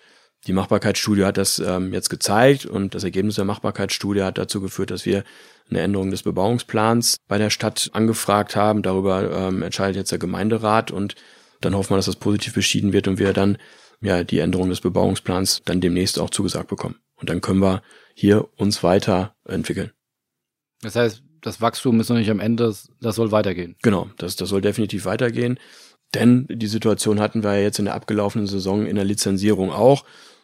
die Machbarkeitsstudie hat das ähm, jetzt gezeigt und das Ergebnis der Machbarkeitsstudie hat dazu geführt, dass wir eine Änderung des Bebauungsplans bei der Stadt angefragt haben. Darüber ähm, entscheidet jetzt der Gemeinderat und dann hoffen wir, dass das positiv beschieden wird und wir dann ja die Änderung des Bebauungsplans dann demnächst auch zugesagt bekommen. Und dann können wir hier uns weiter entwickeln. Das heißt, das Wachstum ist noch nicht am Ende, das, das soll weitergehen. Genau, das, das soll definitiv weitergehen. Denn die Situation hatten wir ja jetzt in der abgelaufenen Saison in der Lizenzierung auch.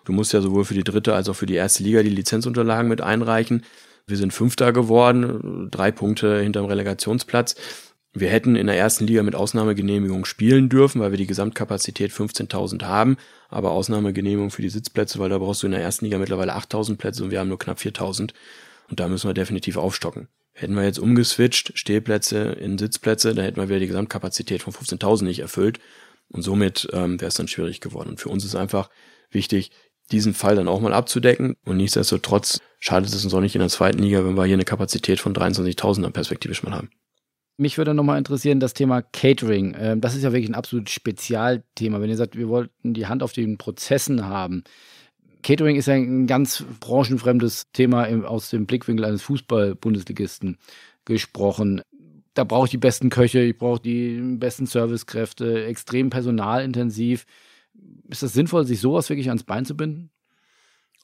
Du musst ja sowohl für die dritte als auch für die erste Liga die Lizenzunterlagen mit einreichen. Wir sind Fünfter geworden, drei Punkte hinterm Relegationsplatz. Wir hätten in der ersten Liga mit Ausnahmegenehmigung spielen dürfen, weil wir die Gesamtkapazität 15.000 haben, aber Ausnahmegenehmigung für die Sitzplätze, weil da brauchst du in der ersten Liga mittlerweile 8.000 Plätze und wir haben nur knapp 4.000 und da müssen wir definitiv aufstocken. Hätten wir jetzt umgeswitcht, Stehplätze in Sitzplätze, dann hätten wir wieder die Gesamtkapazität von 15.000 nicht erfüllt und somit ähm, wäre es dann schwierig geworden. Und für uns ist einfach wichtig, diesen Fall dann auch mal abzudecken. Und nichtsdestotrotz schadet es uns auch nicht in der zweiten Liga, wenn wir hier eine Kapazität von 23.000 dann perspektivisch mal haben. Mich würde nochmal interessieren, das Thema Catering. Ähm, das ist ja wirklich ein absolutes Spezialthema. Wenn ihr sagt, wir wollten die Hand auf den Prozessen haben. Catering ist ja ein ganz branchenfremdes Thema aus dem Blickwinkel eines Fußball-Bundesligisten gesprochen. Da brauche ich die besten Köche, ich brauche die besten Servicekräfte, extrem personalintensiv. Ist das sinnvoll, sich sowas wirklich ans Bein zu binden?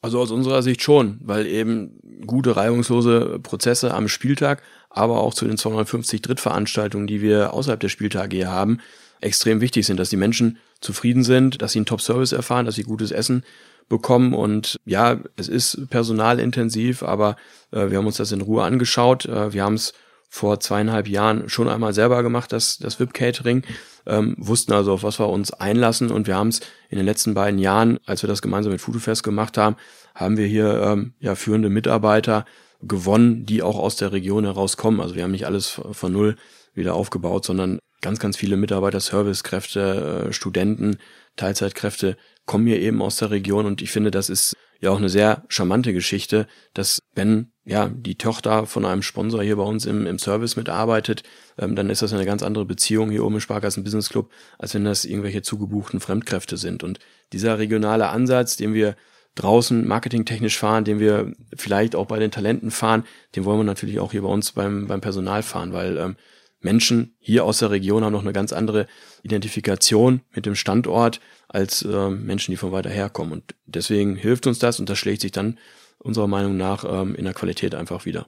Also aus unserer Sicht schon, weil eben gute, reibungslose Prozesse am Spieltag, aber auch zu den 250 Drittveranstaltungen, die wir außerhalb der Spieltage hier haben, extrem wichtig sind, dass die Menschen zufrieden sind, dass sie einen Top-Service erfahren, dass sie gutes Essen bekommen. Und ja, es ist personalintensiv, aber äh, wir haben uns das in Ruhe angeschaut. Äh, wir haben es vor zweieinhalb Jahren schon einmal selber gemacht, das, das VIP-Catering, ähm, wussten also, auf was wir uns einlassen und wir haben es in den letzten beiden Jahren, als wir das gemeinsam mit Foodfest gemacht haben, haben wir hier ähm, ja führende Mitarbeiter gewonnen, die auch aus der Region herauskommen. Also wir haben nicht alles von null wieder aufgebaut, sondern ganz, ganz viele Mitarbeiter, Servicekräfte, äh, Studenten, Teilzeitkräfte kommen hier eben aus der Region und ich finde, das ist ja auch eine sehr charmante Geschichte, dass wenn ja die Tochter von einem Sponsor hier bei uns im, im Service mitarbeitet, ähm, dann ist das eine ganz andere Beziehung hier oben im Sparkassen Business Club, als wenn das irgendwelche zugebuchten Fremdkräfte sind. Und dieser regionale Ansatz, den wir draußen marketingtechnisch fahren, den wir vielleicht auch bei den Talenten fahren, den wollen wir natürlich auch hier bei uns beim, beim Personal fahren, weil ähm, Menschen hier aus der Region haben noch eine ganz andere Identifikation mit dem Standort als äh, Menschen, die von weiter herkommen. Und deswegen hilft uns das und das schlägt sich dann unserer Meinung nach ähm, in der Qualität einfach wieder.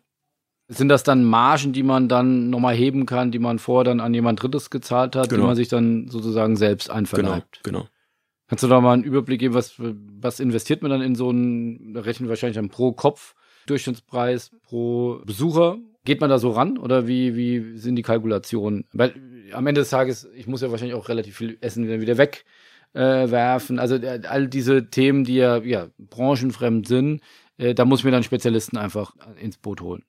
Sind das dann Margen, die man dann nochmal heben kann, die man vorher dann an jemand Drittes gezahlt hat, genau. die man sich dann sozusagen selbst einverleibt? Genau, genau. Kannst du da mal einen Überblick geben, was, was investiert man dann in so einen, da rechnen wir wahrscheinlich dann pro Kopf Durchschnittspreis pro Besucher Geht man da so ran oder wie, wie sind die Kalkulationen? Weil am Ende des Tages, ich muss ja wahrscheinlich auch relativ viel Essen wieder, wegwerfen. Also äh, all diese Themen, die ja, ja branchenfremd sind, äh, da muss ich mir dann Spezialisten einfach ins Boot holen.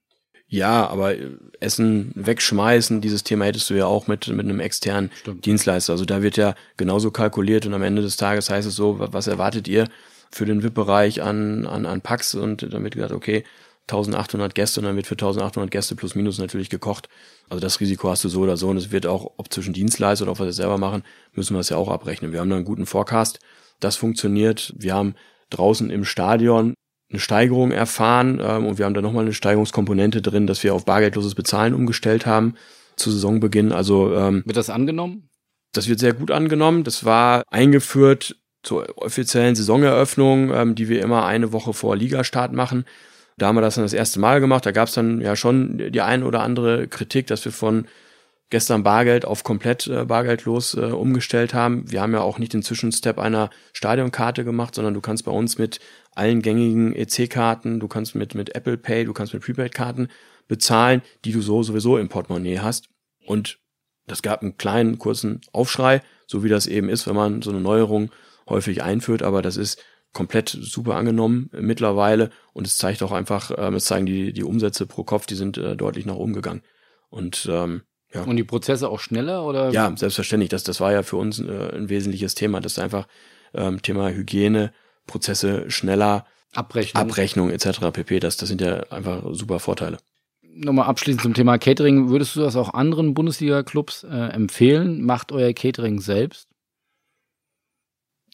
Ja, aber äh, Essen wegschmeißen, dieses Thema hättest du ja auch mit, mit einem externen Stimmt. Dienstleister. Also da wird ja genauso kalkuliert und am Ende des Tages heißt es so, was erwartet ihr für den VIP-Bereich an, an, an Packs und damit gesagt, okay, 1800 Gäste und dann wird für 1800 Gäste plus minus natürlich gekocht. Also das Risiko hast du so oder so und es wird auch, ob zwischen Dienstleister oder ob wir das selber machen, müssen wir es ja auch abrechnen. Wir haben da einen guten Forecast. Das funktioniert. Wir haben draußen im Stadion eine Steigerung erfahren ähm, und wir haben da nochmal eine Steigerungskomponente drin, dass wir auf bargeldloses Bezahlen umgestellt haben zu Saisonbeginn. Also ähm, wird das angenommen? Das wird sehr gut angenommen. Das war eingeführt zur offiziellen Saisoneröffnung, ähm, die wir immer eine Woche vor Ligastart machen. Da haben wir das dann das erste Mal gemacht. Da gab es dann ja schon die ein oder andere Kritik, dass wir von gestern Bargeld auf komplett äh, bargeldlos äh, umgestellt haben. Wir haben ja auch nicht den Zwischenstep einer Stadionkarte gemacht, sondern du kannst bei uns mit allen gängigen EC-Karten, du kannst mit, mit Apple Pay, du kannst mit Prepaid-Karten bezahlen, die du so sowieso im Portemonnaie hast. Und das gab einen kleinen, kurzen Aufschrei, so wie das eben ist, wenn man so eine Neuerung häufig einführt, aber das ist komplett super angenommen mittlerweile und es zeigt auch einfach, ähm, es zeigen die, die Umsätze pro Kopf, die sind äh, deutlich nach oben gegangen. Und ähm, ja. Und die Prozesse auch schneller oder? Ja, selbstverständlich. Das, das war ja für uns äh, ein wesentliches Thema. Das ist einfach ähm, Thema Hygiene, Prozesse schneller, Abrechnung, Abrechnung etc. pp. Das, das sind ja einfach super Vorteile. Nochmal abschließend zum Thema Catering. Würdest du das auch anderen Bundesliga-Clubs äh, empfehlen? Macht euer Catering selbst?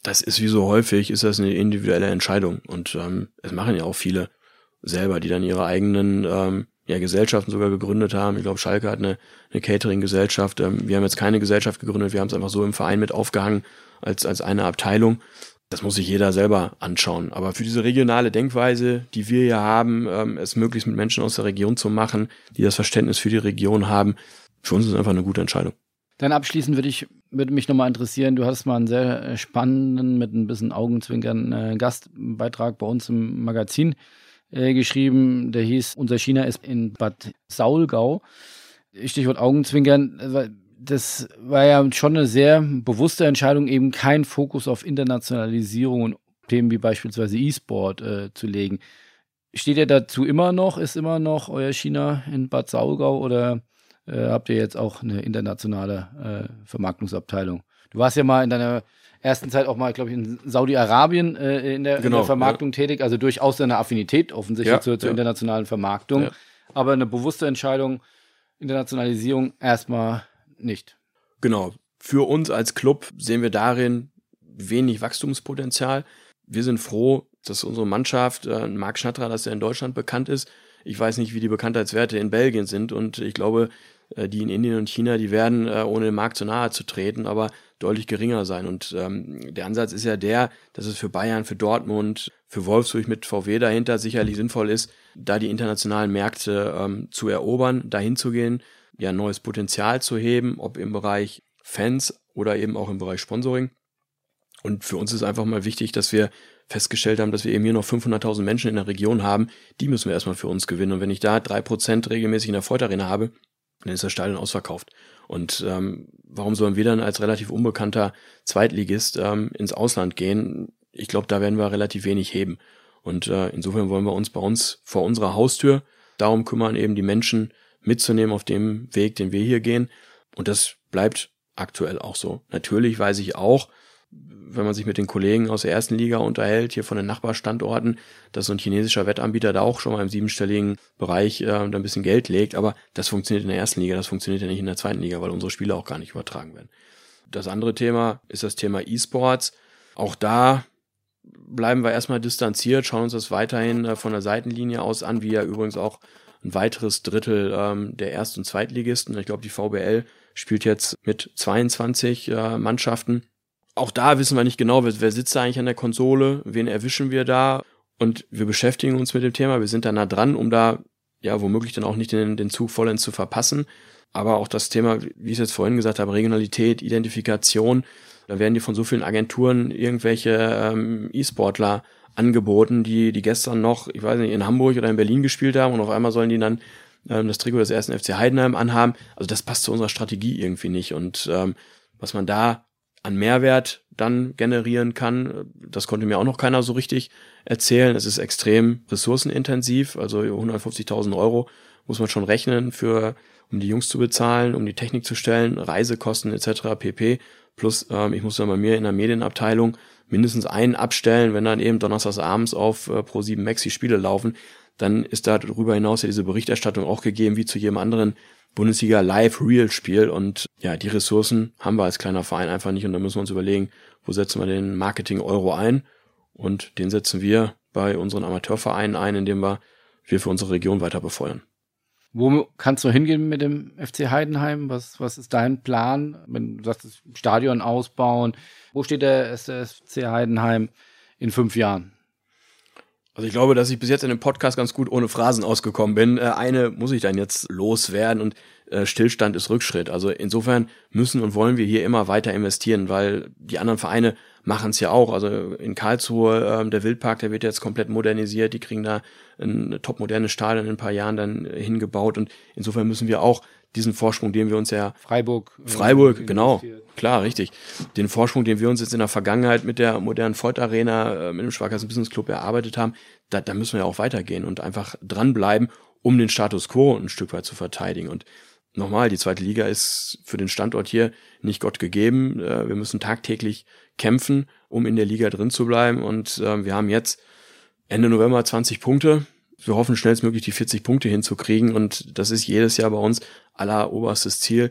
das ist wie so häufig, ist das eine individuelle Entscheidung. Und ähm, es machen ja auch viele selber, die dann ihre eigenen ähm, ja, Gesellschaften sogar gegründet haben. Ich glaube, Schalke hat eine, eine Catering-Gesellschaft. Ähm, wir haben jetzt keine Gesellschaft gegründet, wir haben es einfach so im Verein mit aufgehangen als, als eine Abteilung. Das muss sich jeder selber anschauen. Aber für diese regionale Denkweise, die wir hier haben, ähm, es möglichst mit Menschen aus der Region zu machen, die das Verständnis für die Region haben, für uns ist es einfach eine gute Entscheidung. Dann abschließend würde ich würde mich nochmal interessieren, du hattest mal einen sehr äh, spannenden, mit ein bisschen Augenzwinkern äh, Gastbeitrag bei uns im Magazin äh, geschrieben, der hieß Unser China ist in Bad Saulgau. Stichwort Augenzwinkern, äh, das war ja schon eine sehr bewusste Entscheidung, eben keinen Fokus auf Internationalisierung und Themen wie beispielsweise E-Sport äh, zu legen. Steht ihr dazu immer noch? Ist immer noch euer China in Bad Saulgau oder äh, habt ihr jetzt auch eine internationale äh, Vermarktungsabteilung. Du warst ja mal in deiner ersten Zeit auch mal, glaube ich, in Saudi-Arabien äh, in, der, genau, in, der, Vermarktung ja. tätig, also durchaus eine Affinität offensichtlich ja, zur, zur ja. internationalen Vermarktung. Aber eine bewusste Entscheidung, Internationalisierung erstmal nicht. Genau. Für uns als Club sehen wir darin wenig Wachstumspotenzial. Wir sind froh, dass unsere Mannschaft, äh, Marc Schnatterer, dass er in Deutschland bekannt ist. Ich weiß nicht, wie die Bekanntheitswerte in Belgien sind und ich glaube, äh, die in Indien und China, die werden, äh, ohne dem Markt zu nahe zu treten, aber deutlich geringer sein. Und ähm, der Ansatz ist ja der, dass es für Bayern, für Dortmund, für Wolfsburg mit VW dahinter sicherlich sinnvoll ist, da die internationalen Märkte ähm, zu erobern, dahin zu gehen, ja neues Potenzial zu heben, ob im Bereich Fans oder eben auch im Bereich Sponsoring. Und für uns ist einfach mal wichtig, dass wir festgestellt haben, dass wir eben hier noch 500.000 Menschen in der Region haben, die müssen wir erstmal für uns gewinnen. Und wenn ich da drei Prozent regelmäßig in der Freudarena habe, dann ist das Stadion ausverkauft. Und ähm, warum sollen wir dann als relativ unbekannter Zweitligist ähm, ins Ausland gehen? Ich glaube, da werden wir relativ wenig heben. Und äh, insofern wollen wir uns bei uns vor unserer Haustür darum kümmern, eben die Menschen mitzunehmen auf dem Weg, den wir hier gehen. Und das bleibt aktuell auch so. Natürlich weiß ich auch, wenn man sich mit den Kollegen aus der ersten Liga unterhält, hier von den Nachbarstandorten, dass so ein chinesischer Wettanbieter da auch schon mal im siebenstelligen Bereich äh, da ein bisschen Geld legt. Aber das funktioniert in der ersten Liga, das funktioniert ja nicht in der zweiten Liga, weil unsere Spiele auch gar nicht übertragen werden. Das andere Thema ist das Thema E-Sports. Auch da bleiben wir erstmal distanziert, schauen uns das weiterhin äh, von der Seitenlinie aus an, wie ja übrigens auch ein weiteres Drittel ähm, der Erst- und Zweitligisten. Ich glaube, die VBL spielt jetzt mit 22 äh, Mannschaften auch da wissen wir nicht genau, wer, wer sitzt da eigentlich an der Konsole, wen erwischen wir da. Und wir beschäftigen uns mit dem Thema, wir sind da nah dran, um da ja womöglich dann auch nicht den, den Zug vollends zu verpassen. Aber auch das Thema, wie ich es jetzt vorhin gesagt habe, Regionalität, Identifikation, da werden die von so vielen Agenturen irgendwelche ähm, E-Sportler angeboten, die, die gestern noch, ich weiß nicht, in Hamburg oder in Berlin gespielt haben und auf einmal sollen die dann ähm, das Trikot des ersten FC Heidenheim anhaben. Also das passt zu unserer Strategie irgendwie nicht. Und ähm, was man da an Mehrwert dann generieren kann. Das konnte mir auch noch keiner so richtig erzählen. Es ist extrem ressourcenintensiv, also 150.000 Euro muss man schon rechnen für, um die Jungs zu bezahlen, um die Technik zu stellen, Reisekosten etc. pp. Plus, ähm, ich muss dann bei mir in der Medienabteilung mindestens einen abstellen, wenn dann eben donnerstags abends auf äh, Pro7 Max die Spiele laufen, dann ist da darüber hinaus ja diese Berichterstattung auch gegeben, wie zu jedem anderen Bundesliga Live Real Spiel. Und ja, die Ressourcen haben wir als kleiner Verein einfach nicht. Und da müssen wir uns überlegen, wo setzen wir den Marketing Euro ein? Und den setzen wir bei unseren Amateurvereinen ein, indem wir wir für unsere Region weiter befeuern. Wo kannst du hingehen mit dem FC Heidenheim? Was, was ist dein Plan? Wenn du sagst, Stadion ausbauen, wo steht der FC Heidenheim in fünf Jahren? Also ich glaube, dass ich bis jetzt in dem Podcast ganz gut ohne Phrasen ausgekommen bin. Äh, eine muss ich dann jetzt loswerden und äh, Stillstand ist Rückschritt. Also insofern müssen und wollen wir hier immer weiter investieren, weil die anderen Vereine machen es ja auch. Also in Karlsruhe, ähm, der Wildpark, der wird jetzt komplett modernisiert. Die kriegen da ein topmodernes Stadion in ein paar Jahren dann hingebaut. Und insofern müssen wir auch diesen Vorsprung, den wir uns ja Freiburg äh, Freiburg genau. klar richtig. Den Vorsprung, den wir uns jetzt in der Vergangenheit mit der modernen Volt Arena äh, mit dem Sparkassen Business Club erarbeitet haben, da, da müssen wir ja auch weitergehen und einfach dranbleiben, um den Status quo ein Stück weit zu verteidigen. Und nochmal, die zweite Liga ist für den Standort hier nicht Gott gegeben. Äh, wir müssen tagtäglich kämpfen, um in der Liga drin zu bleiben. Und äh, wir haben jetzt Ende November 20 Punkte wir hoffen schnellstmöglich die 40 Punkte hinzukriegen und das ist jedes Jahr bei uns aller oberstes Ziel,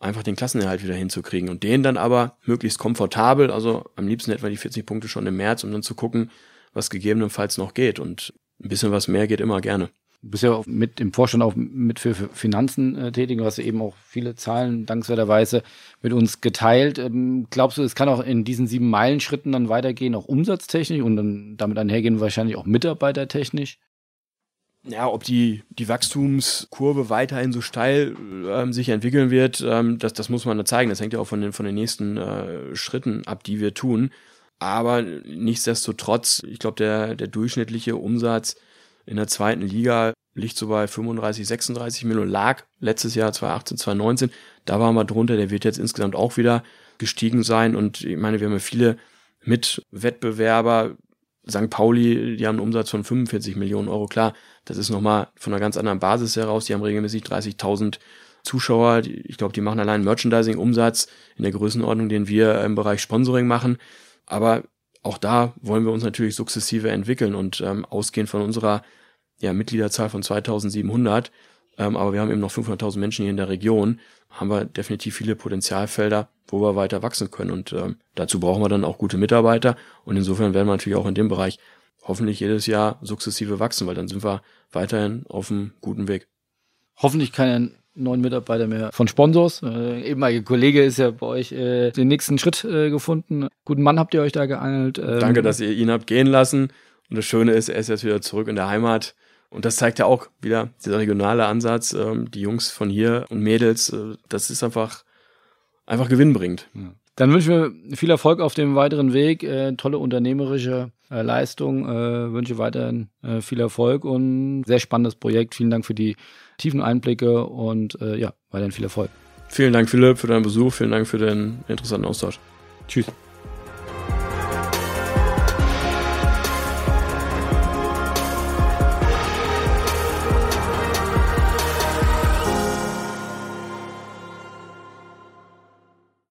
einfach den Klassenerhalt wieder hinzukriegen und den dann aber möglichst komfortabel, also am liebsten etwa die 40 Punkte schon im März, um dann zu gucken, was gegebenenfalls noch geht und ein bisschen was mehr geht immer gerne. Du bist ja mit im Vorstand auch mit für, Finanzen äh, tätig. Du hast eben auch viele Zahlen dankenswerterweise mit uns geteilt. Ähm, glaubst du, es kann auch in diesen sieben Meilenschritten dann weitergehen, auch umsatztechnisch und dann damit einhergehen wahrscheinlich auch mitarbeitertechnisch? ja, ob die, die Wachstumskurve weiterhin so steil ähm, sich entwickeln wird, ähm, das, das muss man da zeigen. Das hängt ja auch von den, von den nächsten äh, Schritten ab, die wir tun. Aber nichtsdestotrotz, ich glaube, der, der durchschnittliche Umsatz in der zweiten Liga liegt so bei 35, 36 Millionen, lag letztes Jahr 2018, 2019. Da waren wir drunter, der wird jetzt insgesamt auch wieder gestiegen sein. Und ich meine, wir haben ja viele Mitwettbewerber, St. Pauli, die haben einen Umsatz von 45 Millionen Euro. Klar, das ist nochmal von einer ganz anderen Basis heraus. Die haben regelmäßig 30.000 Zuschauer. Ich glaube, die machen allein Merchandising-Umsatz in der Größenordnung, den wir im Bereich Sponsoring machen. Aber auch da wollen wir uns natürlich sukzessive entwickeln und ähm, ausgehend von unserer ja, Mitgliederzahl von 2700. Ähm, aber wir haben eben noch 500.000 Menschen hier in der Region. Haben wir definitiv viele Potenzialfelder, wo wir weiter wachsen können. Und ähm, dazu brauchen wir dann auch gute Mitarbeiter. Und insofern werden wir natürlich auch in dem Bereich hoffentlich jedes Jahr sukzessive wachsen, weil dann sind wir weiterhin auf einem guten Weg. Hoffentlich keine neuen Mitarbeiter mehr von Sponsors. Äh, ehemaliger Kollege ist ja bei euch äh, den nächsten Schritt äh, gefunden. Guten Mann habt ihr euch da geangelt. Ähm, Danke, dass ihr ihn habt gehen lassen. Und das Schöne ist, er ist jetzt wieder zurück in der Heimat. Und das zeigt ja auch wieder dieser regionale Ansatz. Ähm, die Jungs von hier und Mädels, äh, das ist einfach, einfach gewinnbringend. Ja. Dann wünschen wir viel Erfolg auf dem weiteren Weg, äh, tolle unternehmerische äh, Leistung, äh, wünsche weiterhin äh, viel Erfolg und sehr spannendes Projekt. Vielen Dank für die tiefen Einblicke und äh, ja, weiterhin viel Erfolg. Vielen Dank, Philipp, für deinen Besuch. Vielen Dank für den interessanten Austausch. Tschüss.